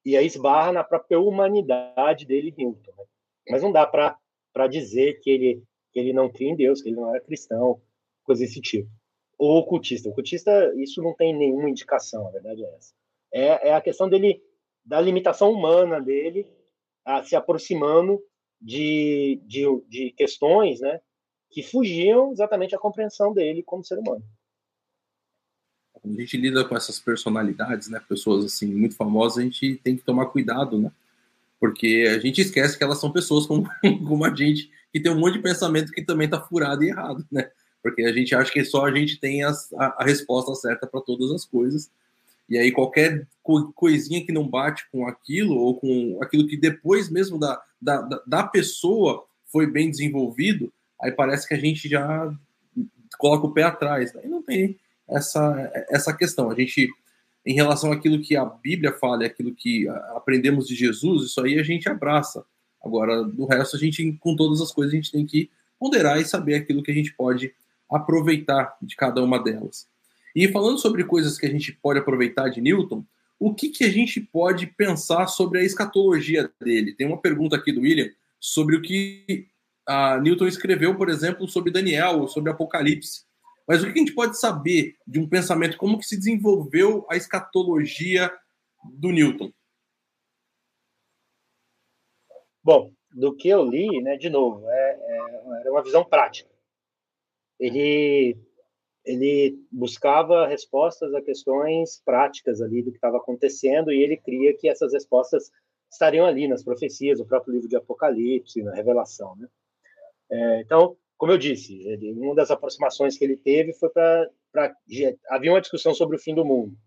e aí esbarra na própria humanidade dele, Newton. Né? Mas não dá para dizer que ele, que ele não cria em Deus, que ele não era cristão, coisa desse tipo. Ou ocultista. Ocultista, isso não tem nenhuma indicação, a verdade é essa. É, é a questão dele, da limitação humana dele, a, se aproximando de, de, de questões né, que fugiam exatamente à compreensão dele como ser humano quando a gente lida com essas personalidades, né, pessoas assim muito famosas, a gente tem que tomar cuidado, né? Porque a gente esquece que elas são pessoas como, como a gente, que tem um monte de pensamento que também está furado e errado, né? Porque a gente acha que só a gente tem as, a, a, resposta certa para todas as coisas. E aí qualquer co coisinha que não bate com aquilo, ou com aquilo que depois mesmo da, da, da pessoa foi bem desenvolvido, aí parece que a gente já coloca o pé atrás. Aí não tem essa, essa questão. A gente, em relação àquilo que a Bíblia fala, aquilo que aprendemos de Jesus, isso aí a gente abraça. Agora, do resto, a gente, com todas as coisas, a gente tem que ponderar e saber aquilo que a gente pode aproveitar de cada uma delas. E falando sobre coisas que a gente pode aproveitar de Newton, o que, que a gente pode pensar sobre a escatologia dele? Tem uma pergunta aqui do William sobre o que Newton escreveu, por exemplo, sobre Daniel, sobre Apocalipse. Mas o que a gente pode saber de um pensamento, como que se desenvolveu a escatologia do Newton? Bom, do que eu li, né, de novo, é, é, é uma visão prática. Ele, ele buscava respostas a questões práticas ali do que estava acontecendo e ele cria que essas respostas estariam ali nas profecias, no próprio livro de Apocalipse, na Revelação, né? É, então, como eu disse, ele, uma das aproximações que ele teve foi para havia uma discussão sobre o fim do mundo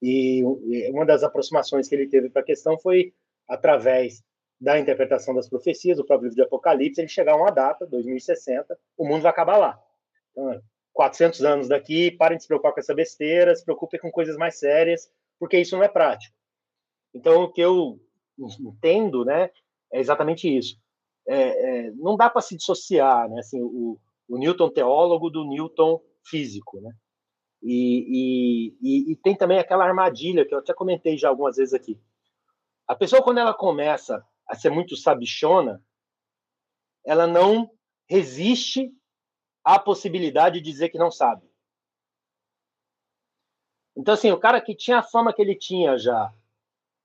e uma das aproximações que ele teve para a questão foi através da interpretação das profecias, do próprio livro de Apocalipse, ele chegar a uma data, 2060, o mundo vai acabar lá. Então, 400 anos daqui, parem de se preocupar com essa besteira, se preocupem com coisas mais sérias, porque isso não é prático. Então, o que eu entendo, né, é exatamente isso. É, é, não dá para se dissociar, né, assim, o, o Newton teólogo do Newton físico, né? E, e, e, tem também aquela armadilha que eu até comentei já algumas vezes aqui. A pessoa, quando ela começa a ser muito sabichona, ela não resiste à possibilidade de dizer que não sabe. Então, assim, o cara que tinha a fama que ele tinha já,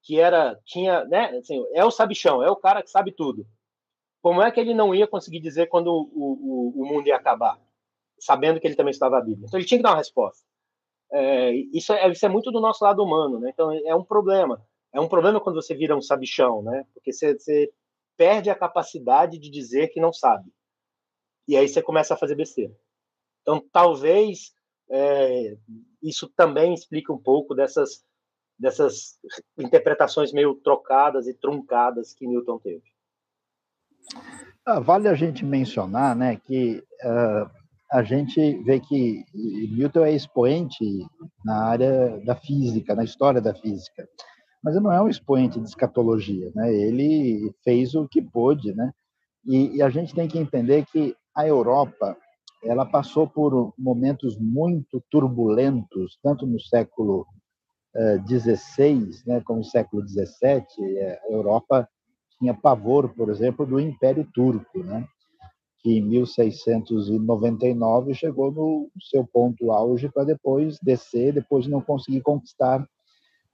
que era, tinha, né, assim, é o sabichão, é o cara que sabe tudo. Como é que ele não ia conseguir dizer quando o, o, o mundo ia acabar? Sabendo que ele também estava a Bíblia. Então, ele tinha que dar uma resposta. É, isso, é, isso é muito do nosso lado humano, né? Então, é um problema é um problema quando você vira um sabichão, né? Porque você, você perde a capacidade de dizer que não sabe. E aí você começa a fazer besteira. Então, talvez é, isso também explique um pouco dessas, dessas interpretações meio trocadas e truncadas que Newton teve. Ah, vale a gente mencionar né, que uh, a gente vê que Newton é expoente na área da física, na história da física mas ele não é um expoente de escatologia, né? Ele fez o que pôde, né? E, e a gente tem que entender que a Europa ela passou por momentos muito turbulentos, tanto no século XVI, eh, né, como no século XVII. Eh, a Europa tinha pavor, por exemplo, do Império Turco, né? que em 1699 chegou no seu ponto auge para depois descer, depois não conseguir conquistar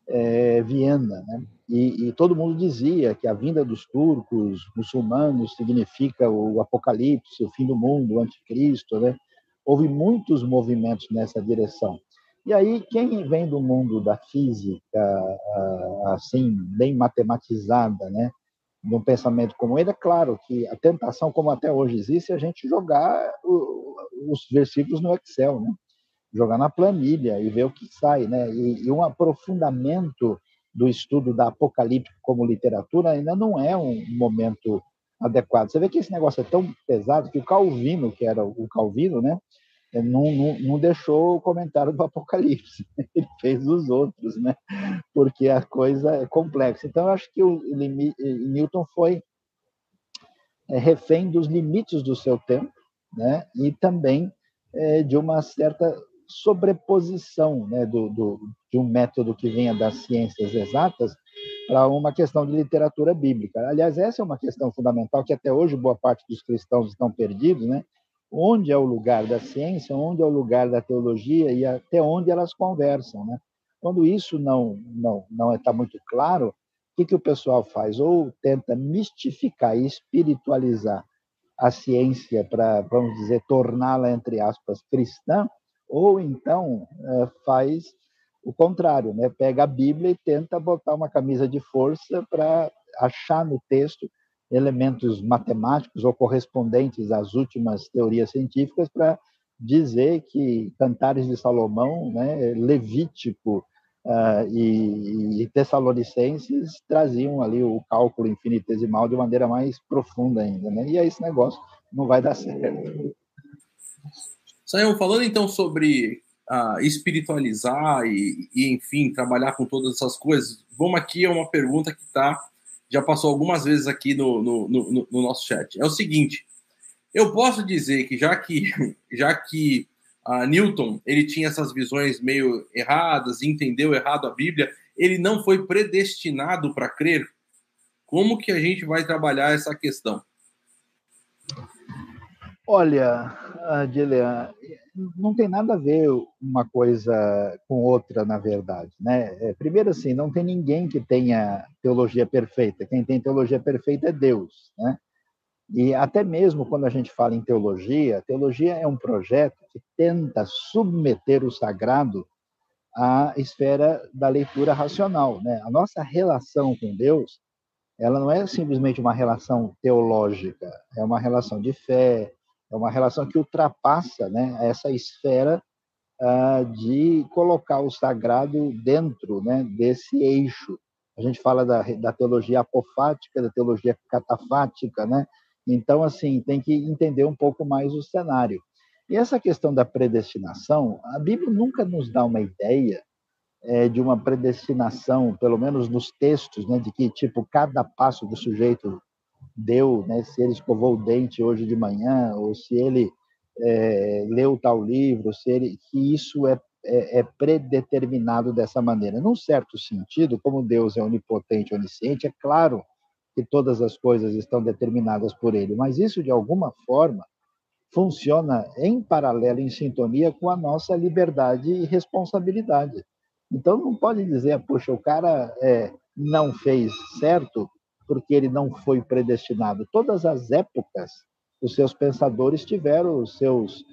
é, Viena, né? E, e, todo mundo dizia que a vinda dos turcos muçulmanos significa o apocalipse, o fim do mundo, o anticristo, né? Houve muitos movimentos nessa direção. E aí quem vem do mundo da física, assim bem matematizada, né? Num pensamento como ele, é claro que a tentação, como até hoje existe, é a gente jogar os versículos no Excel, né? Jogar na planilha e ver o que sai, né? E, e um aprofundamento do estudo da Apocalipse como literatura ainda não é um momento adequado. Você vê que esse negócio é tão pesado que o Calvino, que era o Calvino, né? Não, não, não deixou o comentário do Apocalipse, ele fez os outros, né? Porque a coisa é complexa. Então, eu acho que o Newton foi é, refém dos limites do seu tempo, né? E também é, de uma certa sobreposição né, do, do, de um método que venha das ciências exatas para uma questão de literatura bíblica. Aliás, essa é uma questão fundamental que até hoje boa parte dos cristãos estão perdidos, né? Onde é o lugar da ciência, onde é o lugar da teologia e até onde elas conversam, né? Quando isso não não não está muito claro, o que, que o pessoal faz? Ou tenta mistificar e espiritualizar a ciência para, vamos dizer, torná-la, entre aspas, cristã, ou então é, faz o contrário, né? pega a Bíblia e tenta botar uma camisa de força para achar no texto elementos matemáticos ou correspondentes às últimas teorias científicas para dizer que Cantares de Salomão, né, Levítico uh, e, e Tessalonicenses traziam ali o cálculo infinitesimal de maneira mais profunda ainda, né? E aí esse negócio não vai dar certo. Saião, falando então sobre uh, espiritualizar e, e, enfim, trabalhar com todas essas coisas, vamos aqui a uma pergunta que tá, já passou algumas vezes aqui no, no, no, no nosso chat. É o seguinte, eu posso dizer que já que, já que uh, Newton ele tinha essas visões meio erradas, entendeu errado a Bíblia, ele não foi predestinado para crer? Como que a gente vai trabalhar essa questão? Olha, Adilean, não tem nada a ver uma coisa com outra, na verdade. Né? É, primeiro, assim, não tem ninguém que tenha teologia perfeita. Quem tem teologia perfeita é Deus. Né? E até mesmo quando a gente fala em teologia, teologia é um projeto que tenta submeter o sagrado à esfera da leitura racional. Né? A nossa relação com Deus ela não é simplesmente uma relação teológica, é uma relação de fé, é uma relação que ultrapassa né, essa esfera uh, de colocar o sagrado dentro né, desse eixo. A gente fala da, da teologia apofática, da teologia catafática, né? Então, assim, tem que entender um pouco mais o cenário. E essa questão da predestinação, a Bíblia nunca nos dá uma ideia é, de uma predestinação, pelo menos nos textos, né, de que tipo cada passo do sujeito deu, né, se ele escovou o dente hoje de manhã ou se ele é, leu tal livro, se ele, que isso é, é, é predeterminado dessa maneira. Num certo sentido, como Deus é onipotente, onisciente, é claro que todas as coisas estão determinadas por Ele, mas isso de alguma forma funciona em paralelo, em sintonia com a nossa liberdade e responsabilidade. Então não pode dizer, poxa, o cara é, não fez certo porque ele não foi predestinado. Todas as épocas, os seus pensadores tiveram os seus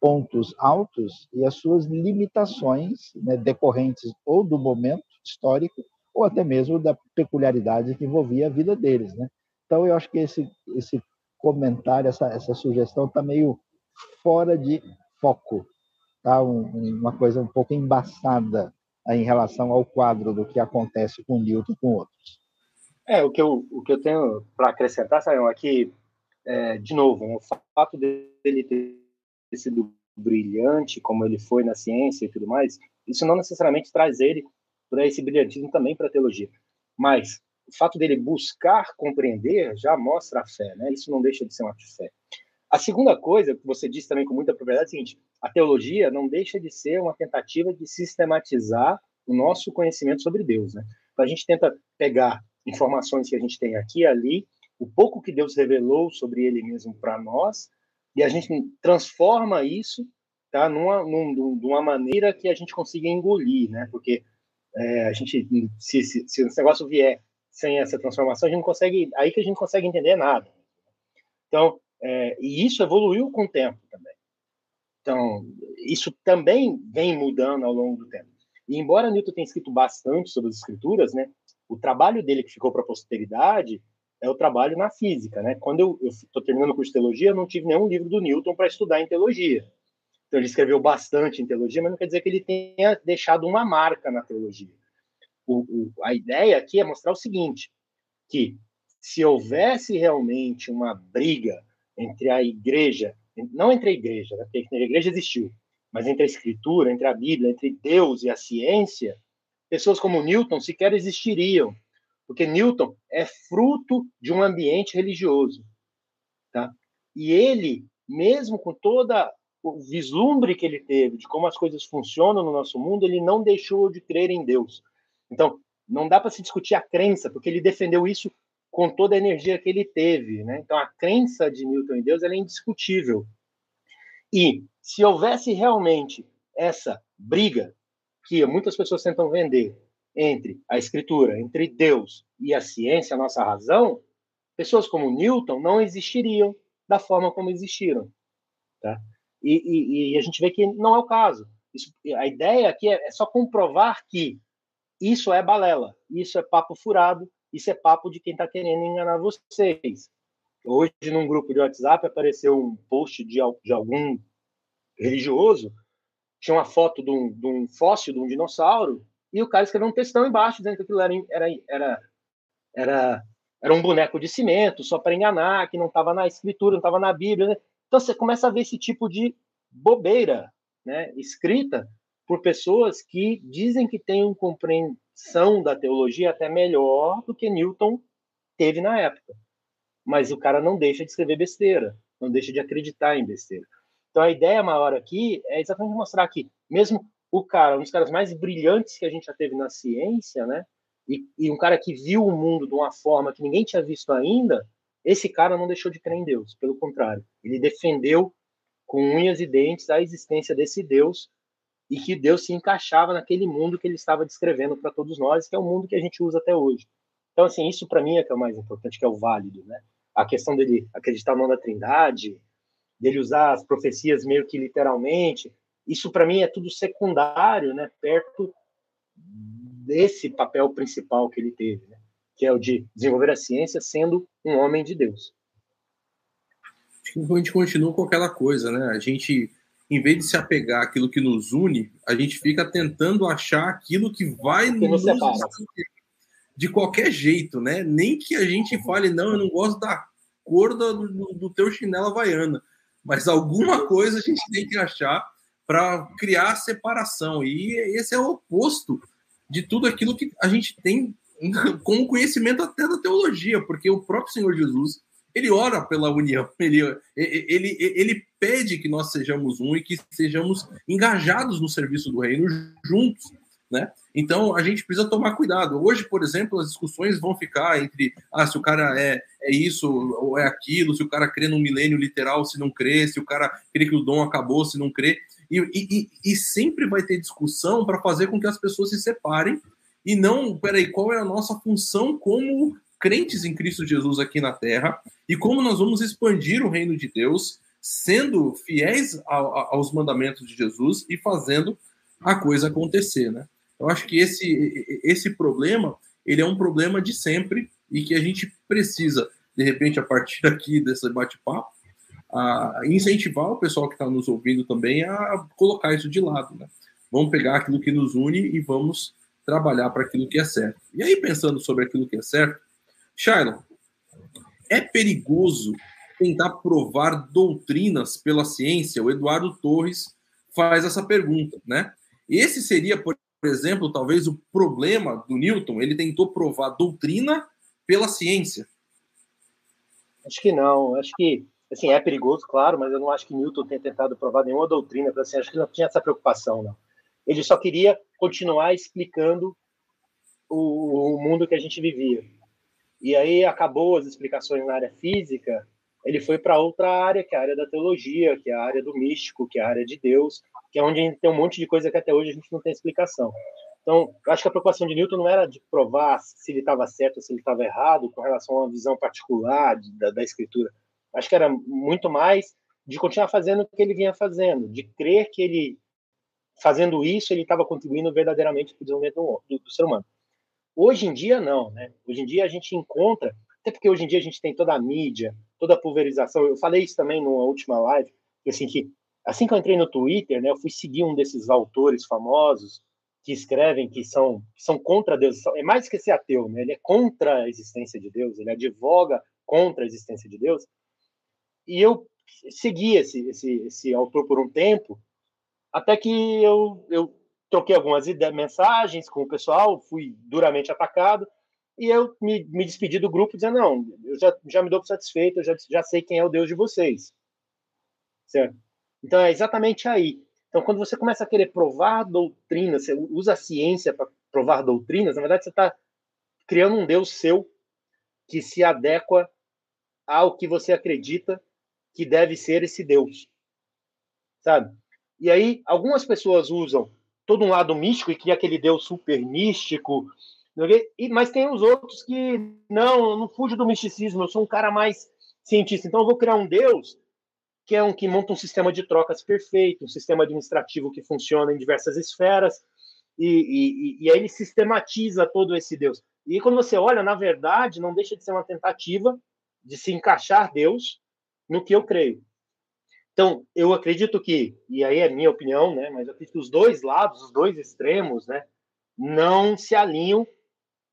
pontos altos e as suas limitações né, decorrentes ou do momento histórico ou até mesmo da peculiaridade que envolvia a vida deles, né? Então eu acho que esse esse comentário, essa essa sugestão está meio fora de foco, tá? Um, uma coisa um pouco embaçada em relação ao quadro do que acontece com Newton e com outros. É, o que eu, o que eu tenho para acrescentar, Sayão, aqui, é, de novo, o fato dele ter sido brilhante, como ele foi na ciência e tudo mais, isso não necessariamente traz ele para esse brilhantismo também para a teologia. Mas o fato dele buscar compreender já mostra a fé, né? Isso não deixa de ser uma fé. A segunda coisa, que você disse também com muita propriedade, é a seguinte: a teologia não deixa de ser uma tentativa de sistematizar o nosso conhecimento sobre Deus. Né? Então, a gente tenta pegar informações que a gente tem aqui e ali, o pouco que Deus revelou sobre Ele mesmo para nós, e a gente transforma isso tá, numa, numa maneira que a gente consiga engolir, né? Porque é, a gente, se, se, se esse negócio vier sem essa transformação, a gente não consegue, aí que a gente consegue entender nada. Então, é, e isso evoluiu com o tempo também. Então, isso também vem mudando ao longo do tempo. E embora Newton tenha escrito bastante sobre as escrituras, né, o trabalho dele que ficou para a posteridade é o trabalho na física, né? Quando eu estou terminando o curso de teologia, eu não tive nenhum livro do Newton para estudar em teologia. Então ele escreveu bastante em teologia, mas não quer dizer que ele tenha deixado uma marca na teologia. O, o, a ideia aqui é mostrar o seguinte, que se houvesse realmente uma briga entre a igreja, não entre a igreja, né, porque a igreja existiu, mas entre a escritura, entre a Bíblia, entre Deus e a ciência, pessoas como Newton sequer existiriam, porque Newton é fruto de um ambiente religioso, tá? E ele, mesmo com toda o vislumbre que ele teve de como as coisas funcionam no nosso mundo, ele não deixou de crer em Deus. Então, não dá para se discutir a crença, porque ele defendeu isso com toda a energia que ele teve. Né? Então, a crença de Newton em Deus é indiscutível. E se houvesse realmente essa briga que muitas pessoas tentam vender entre a escritura, entre Deus e a ciência, a nossa razão, pessoas como Newton não existiriam da forma como existiram. Tá? E, e, e a gente vê que não é o caso. Isso, a ideia aqui é, é só comprovar que isso é balela, isso é papo furado, isso é papo de quem está querendo enganar vocês. Hoje, num grupo de WhatsApp, apareceu um post de, de algum religioso, tinha uma foto de um, de um, fóssil de um dinossauro, e o cara escreveu um textão embaixo dizendo que aquilo era, era, era, era, era um boneco de cimento, só para enganar, que não estava na escritura, não estava na Bíblia. Né? Então você começa a ver esse tipo de bobeira né, escrita por pessoas que dizem que têm um compreensão são da teologia até melhor do que Newton teve na época. Mas o cara não deixa de escrever besteira, não deixa de acreditar em besteira. Então a ideia maior aqui é exatamente mostrar que mesmo o cara, um dos caras mais brilhantes que a gente já teve na ciência, né? E, e um cara que viu o mundo de uma forma que ninguém tinha visto ainda, Esse cara não deixou de crer em Deus, pelo contrário, ele defendeu com unhas e dentes a existência desse Deus e que Deus se encaixava naquele mundo que ele estava descrevendo para todos nós, que é o mundo que a gente usa até hoje. Então, assim, isso para mim é que é o mais importante, que é o válido, né? A questão dele acreditar no da Trindade, dele usar as profecias meio que literalmente, isso para mim é tudo secundário, né? Perto desse papel principal que ele teve, né? que é o de desenvolver a ciência sendo um homem de Deus. A gente continua com aquela coisa, né? A gente, em vez de se apegar àquilo que nos une, a gente fica tentando achar aquilo que vai que nos de qualquer jeito, né? Nem que a gente fale, não, eu não gosto da cor do, do teu chinelo havaiana, mas alguma coisa a gente tem que achar para criar separação. E esse é o oposto de tudo aquilo que a gente tem com conhecimento até da teologia, porque o próprio Senhor Jesus ele ora pela união, ele, ele, ele pede que nós sejamos um e que sejamos engajados no serviço do reino juntos, né? Então a gente precisa tomar cuidado. Hoje, por exemplo, as discussões vão ficar entre ah, se o cara é, é isso ou é aquilo, se o cara crê no milênio literal, se não crê, se o cara crê que o dom acabou, se não crê. E, e, e sempre vai ter discussão para fazer com que as pessoas se separem e não, peraí, qual é a nossa função como crentes em Cristo Jesus aqui na Terra e como nós vamos expandir o reino de Deus, sendo fiéis a, a, aos mandamentos de Jesus e fazendo a coisa acontecer, né? Eu acho que esse, esse problema, ele é um problema de sempre e que a gente precisa, de repente, a partir aqui desse bate-papo, incentivar o pessoal que está nos ouvindo também a colocar isso de lado, né? Vamos pegar aquilo que nos une e vamos trabalhar para aquilo que é certo. E aí, pensando sobre aquilo que é certo, Shailon, é perigoso tentar provar doutrinas pela ciência? O Eduardo Torres faz essa pergunta, né? Esse seria, por exemplo, talvez o problema do Newton. Ele tentou provar doutrina pela ciência. Acho que não. Acho que assim é perigoso, claro, mas eu não acho que Newton tenha tentado provar nenhuma doutrina pela ciência. Acho que não tinha essa preocupação, não. Ele só queria continuar explicando o, o mundo que a gente vivia. E aí acabou as explicações na área física, ele foi para outra área, que é a área da teologia, que é a área do místico, que é a área de Deus, que é onde tem um monte de coisa que até hoje a gente não tem explicação. Então, acho que a preocupação de Newton não era de provar se ele estava certo ou se ele estava errado com relação a uma visão particular de, da, da escritura. Acho que era muito mais de continuar fazendo o que ele vinha fazendo, de crer que ele, fazendo isso, ele estava contribuindo verdadeiramente para o desenvolvimento do, do, do ser humano. Hoje em dia, não, né? Hoje em dia a gente encontra, até porque hoje em dia a gente tem toda a mídia, toda a pulverização. Eu falei isso também numa última live, assim que assim que eu entrei no Twitter, né, eu fui seguir um desses autores famosos que escrevem que são que são contra Deus. É mais que ser ateu, né? Ele é contra a existência de Deus, ele advoga contra a existência de Deus. E eu segui esse esse, esse autor por um tempo, até que eu, eu troquei algumas mensagens com o pessoal, fui duramente atacado, e eu me, me despedi do grupo dizendo, não, eu já, já me dou por satisfeito, eu já, já sei quem é o Deus de vocês. Certo? Então é exatamente aí. Então, quando você começa a querer provar doutrinas, você usa a ciência para provar doutrinas, na verdade você está criando um Deus seu que se adequa ao que você acredita que deve ser esse Deus. Sabe? E aí, algumas pessoas usam todo um lado místico e que aquele Deus super místico, mas tem os outros que não, eu não fujo do misticismo, eu sou um cara mais cientista, então eu vou criar um Deus que é um que monta um sistema de trocas perfeito, um sistema administrativo que funciona em diversas esferas, e, e, e aí ele sistematiza todo esse Deus. E quando você olha, na verdade, não deixa de ser uma tentativa de se encaixar Deus no que eu creio. Então, eu acredito que, e aí é minha opinião, né, mas eu acredito que os dois lados, os dois extremos, né, não se alinham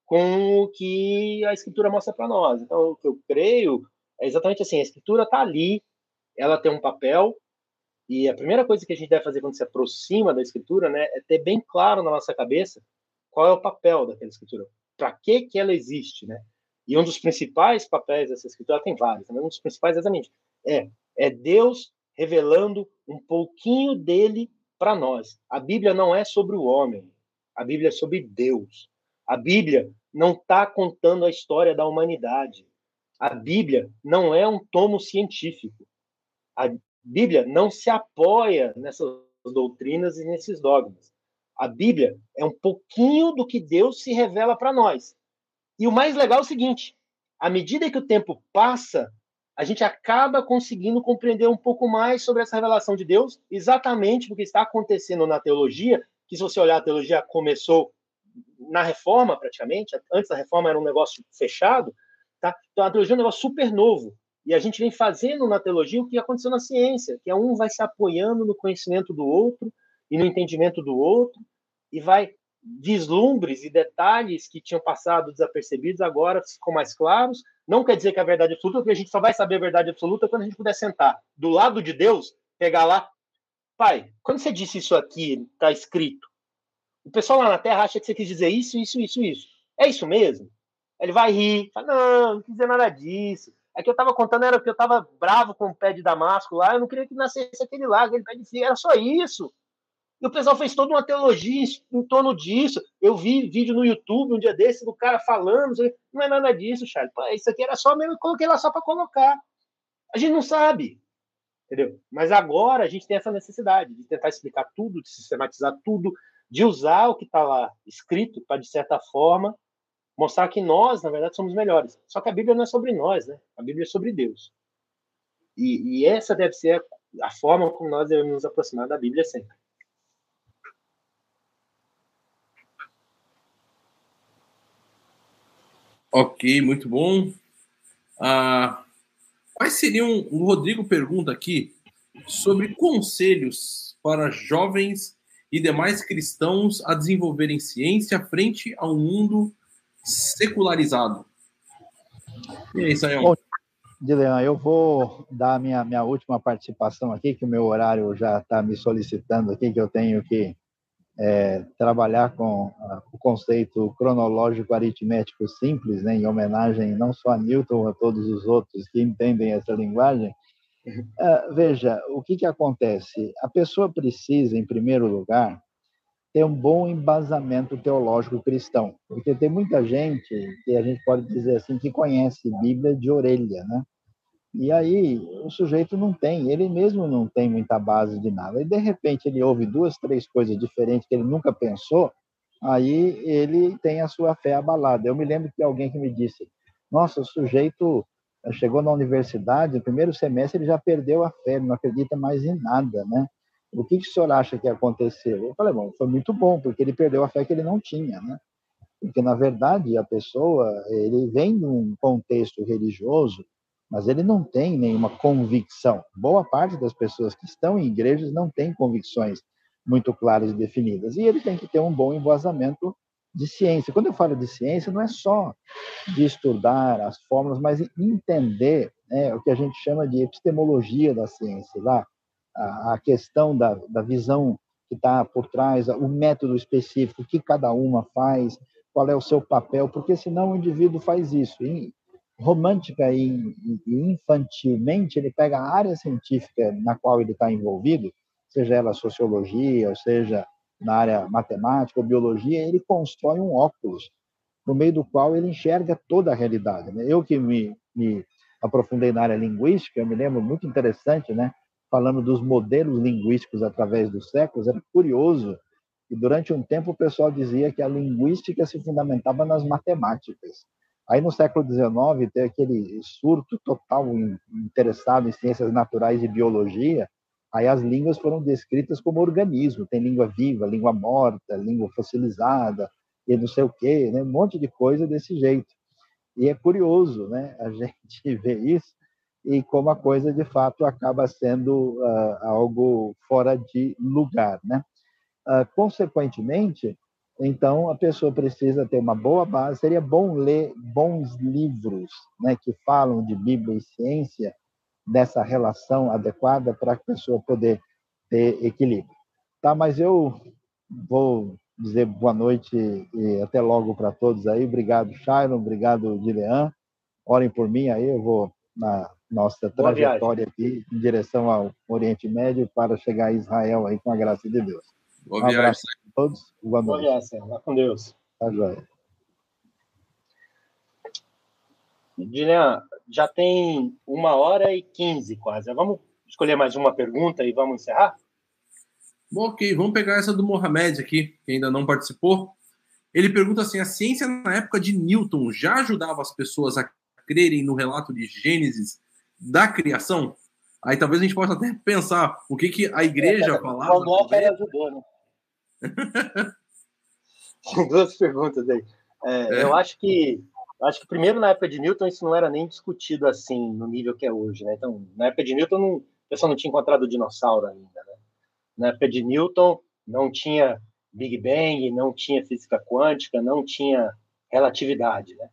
com o que a escritura mostra para nós. Então, o que eu creio é exatamente assim: a escritura está ali, ela tem um papel, e a primeira coisa que a gente deve fazer quando se aproxima da escritura né, é ter bem claro na nossa cabeça qual é o papel daquela escritura, para que, que ela existe. Né? E um dos principais papéis dessa escritura, tem vários, né? um dos principais exatamente é, é Deus revelando um pouquinho dele para nós. A Bíblia não é sobre o homem, a Bíblia é sobre Deus. A Bíblia não está contando a história da humanidade. A Bíblia não é um tomo científico. A Bíblia não se apoia nessas doutrinas e nesses dogmas. A Bíblia é um pouquinho do que Deus se revela para nós. E o mais legal é o seguinte: à medida que o tempo passa, a gente acaba conseguindo compreender um pouco mais sobre essa revelação de Deus, exatamente porque está acontecendo na teologia, que se você olhar a teologia começou na reforma praticamente, antes da reforma era um negócio fechado, tá? Então a teologia é um negócio super novo. E a gente vem fazendo na teologia o que aconteceu na ciência, que é um vai se apoiando no conhecimento do outro e no entendimento do outro e vai vislumbres e detalhes que tinham passado desapercebidos agora ficam mais claros. Não quer dizer que a verdade absoluta, porque a gente só vai saber a verdade absoluta quando a gente puder sentar do lado de Deus, pegar lá, pai, quando você disse isso aqui, está escrito, o pessoal lá na Terra acha que você quis dizer isso, isso, isso, isso. É isso mesmo? Ele vai rir, fala, não, não quis dizer nada disso. É que eu estava contando era que eu estava bravo com o pé de damasco lá, eu não queria que nascesse aquele lá, aquele pé de fio, era só isso. E o pessoal fez toda uma teologia em torno disso. Eu vi vídeo no YouTube um dia desse do cara falando, não é nada disso, Charles. Isso aqui era só mesmo, eu coloquei lá só para colocar. A gente não sabe, entendeu? Mas agora a gente tem essa necessidade de tentar explicar tudo, de sistematizar tudo, de usar o que está lá escrito para, de certa forma, mostrar que nós, na verdade, somos melhores. Só que a Bíblia não é sobre nós, né? A Bíblia é sobre Deus. E, e essa deve ser a, a forma como nós devemos nos aproximar da Bíblia sempre. Ok, muito bom. Ah, quais seriam, o Rodrigo pergunta aqui, sobre conselhos para jovens e demais cristãos a desenvolverem ciência frente a um mundo secularizado. E aí, Sayão? Bom, Dilean, eu vou dar minha, minha última participação aqui, que o meu horário já está me solicitando aqui, que eu tenho que é, trabalhar com uh, o conceito cronológico aritmético simples, né, em homenagem não só a Newton, a todos os outros que entendem essa linguagem. Uh, veja, o que, que acontece? A pessoa precisa, em primeiro lugar, ter um bom embasamento teológico cristão, porque tem muita gente que a gente pode dizer assim que conhece Bíblia de orelha, né? E aí o sujeito não tem, ele mesmo não tem muita base de nada. E de repente ele ouve duas, três coisas diferentes que ele nunca pensou, aí ele tem a sua fé abalada. Eu me lembro que alguém que me disse: "Nossa, o sujeito chegou na universidade, no primeiro semestre ele já perdeu a fé, não acredita mais em nada, né? O que, que o senhor acha que aconteceu? Eu falei, bom, foi muito bom, porque ele perdeu a fé que ele não tinha, né? Porque, na verdade, a pessoa, ele vem de um contexto religioso, mas ele não tem nenhuma convicção. Boa parte das pessoas que estão em igrejas não tem convicções muito claras e definidas. E ele tem que ter um bom embasamento de ciência. Quando eu falo de ciência, não é só de estudar as fórmulas, mas entender né, o que a gente chama de epistemologia da ciência, lá, a, questão da, da visão que está por trás, o método específico, o que cada uma faz, qual é o seu papel, porque senão o indivíduo faz isso. E, romântica e, e infantilmente, ele pega a área científica na qual ele está envolvido, seja ela sociologia, ou seja na área matemática ou biologia, ele constrói um óculos no meio do qual ele enxerga toda a realidade. Né? Eu que me, me aprofundei na área linguística, eu me lembro muito interessante, né? Falando dos modelos linguísticos através dos séculos, era curioso e durante um tempo o pessoal dizia que a linguística se fundamentava nas matemáticas. Aí no século XIX tem aquele surto total interessado em ciências naturais e biologia. Aí as línguas foram descritas como organismo. Tem língua viva, língua morta, língua fossilizada e não sei o quê, né? um monte de coisa desse jeito. E é curioso, né? A gente vê isso e como a coisa de fato acaba sendo uh, algo fora de lugar, né? Uh, consequentemente, então, a pessoa precisa ter uma boa base. Seria bom ler bons livros né, que falam de Bíblia e ciência, dessa relação adequada para a pessoa poder ter equilíbrio. Tá, mas eu vou dizer boa noite e até logo para todos aí. Obrigado, Shailon. Obrigado, Dilean. Orem por mim aí, eu vou na nossa trajetória aqui em direção ao Oriente Médio para chegar a Israel aí com a graça de Deus. Boa um viagem. a todos. Boa noite. Boa viagem. Vá com Deus. Tá joia. Dilean, já tem uma hora e quinze quase. Vamos escolher mais uma pergunta e vamos encerrar? Bom, ok, vamos pegar essa do Mohamed aqui, que ainda não participou. Ele pergunta assim: a ciência na época de Newton já ajudava as pessoas a crerem no relato de Gênesis da criação? Aí talvez a gente possa até pensar o que, que a igreja é, falava. O ajudou, né? Duas perguntas aí. É, é. Eu acho que acho que primeiro na época de Newton isso não era nem discutido assim no nível que é hoje, né? Então na época de Newton não, o pessoal não tinha encontrado o dinossauro ainda, né? Na época de Newton não tinha Big Bang, não tinha física quântica, não tinha relatividade, né?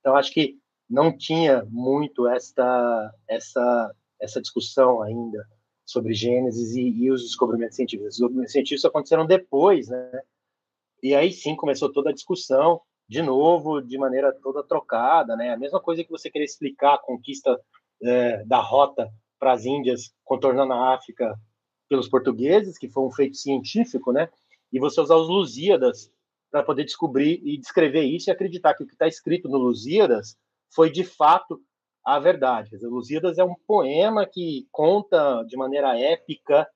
Então acho que não tinha muito esta essa essa discussão ainda sobre Gênesis e, e os descobrimentos científicos. Os descobrimentos científicos aconteceram depois, né? E aí sim começou toda a discussão, de novo, de maneira toda trocada, né? A mesma coisa que você querer explicar a conquista é, da rota para as Índias, contornando a África pelos portugueses, que foi um feito científico, né? E você usar os Lusíadas para poder descobrir e descrever isso e acreditar que o que está escrito no Lusíadas foi de fato a verdade. Lusíadas é um poema que conta de maneira épica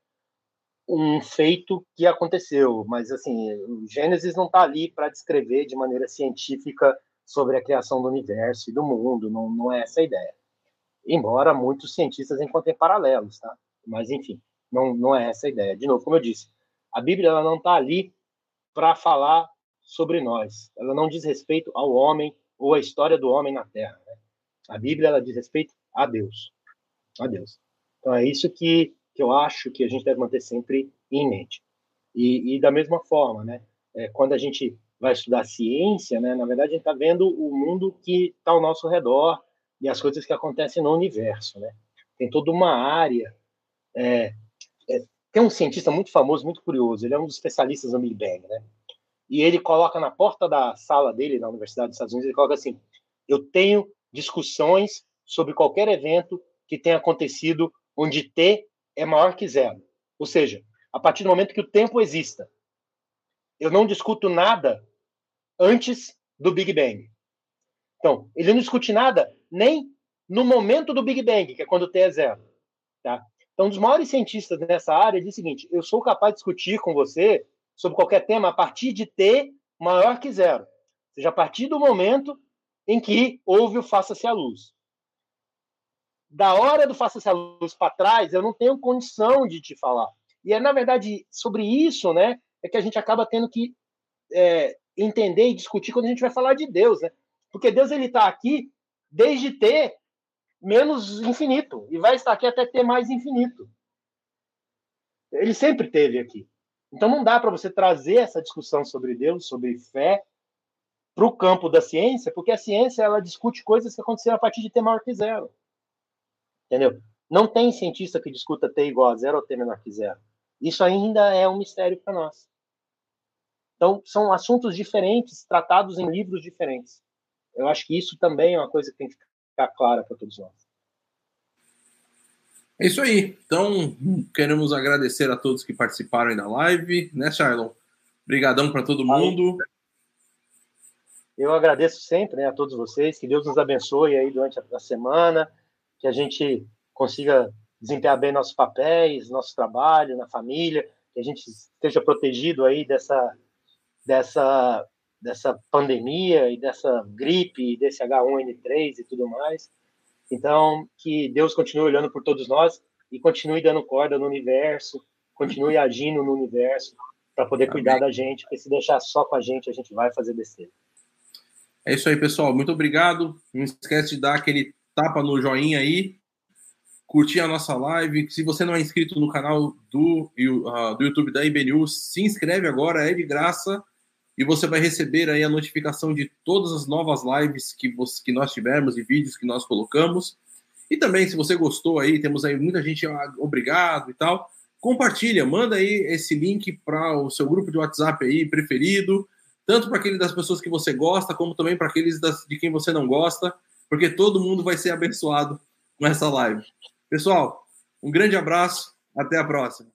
um feito que aconteceu, mas assim, o Gênesis não está ali para descrever de maneira científica sobre a criação do universo e do mundo, não, não é essa a ideia. Embora muitos cientistas encontrem paralelos, tá? Mas enfim, não, não é essa a ideia. De novo, como eu disse, a Bíblia ela não está ali para falar sobre nós. Ela não diz respeito ao homem ou à história do homem na Terra. Né? A Bíblia ela diz respeito a Deus, a Deus. Então é isso que que eu acho que a gente deve manter sempre em mente. E, e da mesma forma, né, é, quando a gente vai estudar ciência, né, na verdade a gente está vendo o mundo que está ao nosso redor e as coisas que acontecem no universo, né? Tem toda uma área. É, é, tem um cientista muito famoso, muito curioso. Ele é um dos especialistas no Big Bang, né? E ele coloca na porta da sala dele na Universidade dos Estados Unidos, ele coloca assim: eu tenho discussões sobre qualquer evento que tenha acontecido onde T é maior que zero. Ou seja, a partir do momento que o tempo exista. Eu não discuto nada antes do Big Bang. Então, ele não discute nada nem no momento do Big Bang, que é quando T é zero. Tá? Então, um dos maiores cientistas nessa área diz o seguinte: eu sou capaz de discutir com você sobre qualquer tema a partir de T maior que zero. Ou seja, a partir do momento em que houve o faça-se a luz da hora do faça-se a luz para trás, eu não tenho condição de te falar. E é, na verdade, sobre isso, né, é que a gente acaba tendo que é, entender e discutir quando a gente vai falar de Deus, né? Porque Deus, ele está aqui desde ter menos infinito, e vai estar aqui até ter mais infinito. Ele sempre teve aqui. Então não dá para você trazer essa discussão sobre Deus, sobre fé, para o campo da ciência, porque a ciência ela discute coisas que aconteceram a partir de T maior que zero. Entendeu? Não tem cientista que discuta T igual a zero ou T menor que zero. Isso ainda é um mistério para nós. Então, são assuntos diferentes, tratados em livros diferentes. Eu acho que isso também é uma coisa que tem que ficar clara para todos nós. É isso aí. Então, queremos agradecer a todos que participaram aí da live, né, Charlon? Obrigadão para todo mundo. Eu agradeço sempre né, a todos vocês. Que Deus nos abençoe aí durante a semana que a gente consiga desempenhar bem nossos papéis, nosso trabalho na família, que a gente esteja protegido aí dessa dessa dessa pandemia e dessa gripe, desse H1N3 e tudo mais. Então, que Deus continue olhando por todos nós e continue dando corda no universo, continue agindo no universo para poder Amém. cuidar da gente, porque se deixar só com a gente, a gente vai fazer besteira. É isso aí, pessoal. Muito obrigado. Não esquece de dar aquele tapa no joinha aí, curtir a nossa live. Se você não é inscrito no canal do, uh, do YouTube da IB News, se inscreve agora, é de graça. E você vai receber aí a notificação de todas as novas lives que, você, que nós tivermos e vídeos que nós colocamos. E também, se você gostou aí, temos aí muita gente ah, obrigado e tal. Compartilha, manda aí esse link para o seu grupo de WhatsApp aí preferido, tanto para aquele das pessoas que você gosta, como também para aqueles das, de quem você não gosta porque todo mundo vai ser abençoado com essa live. Pessoal, um grande abraço, até a próxima.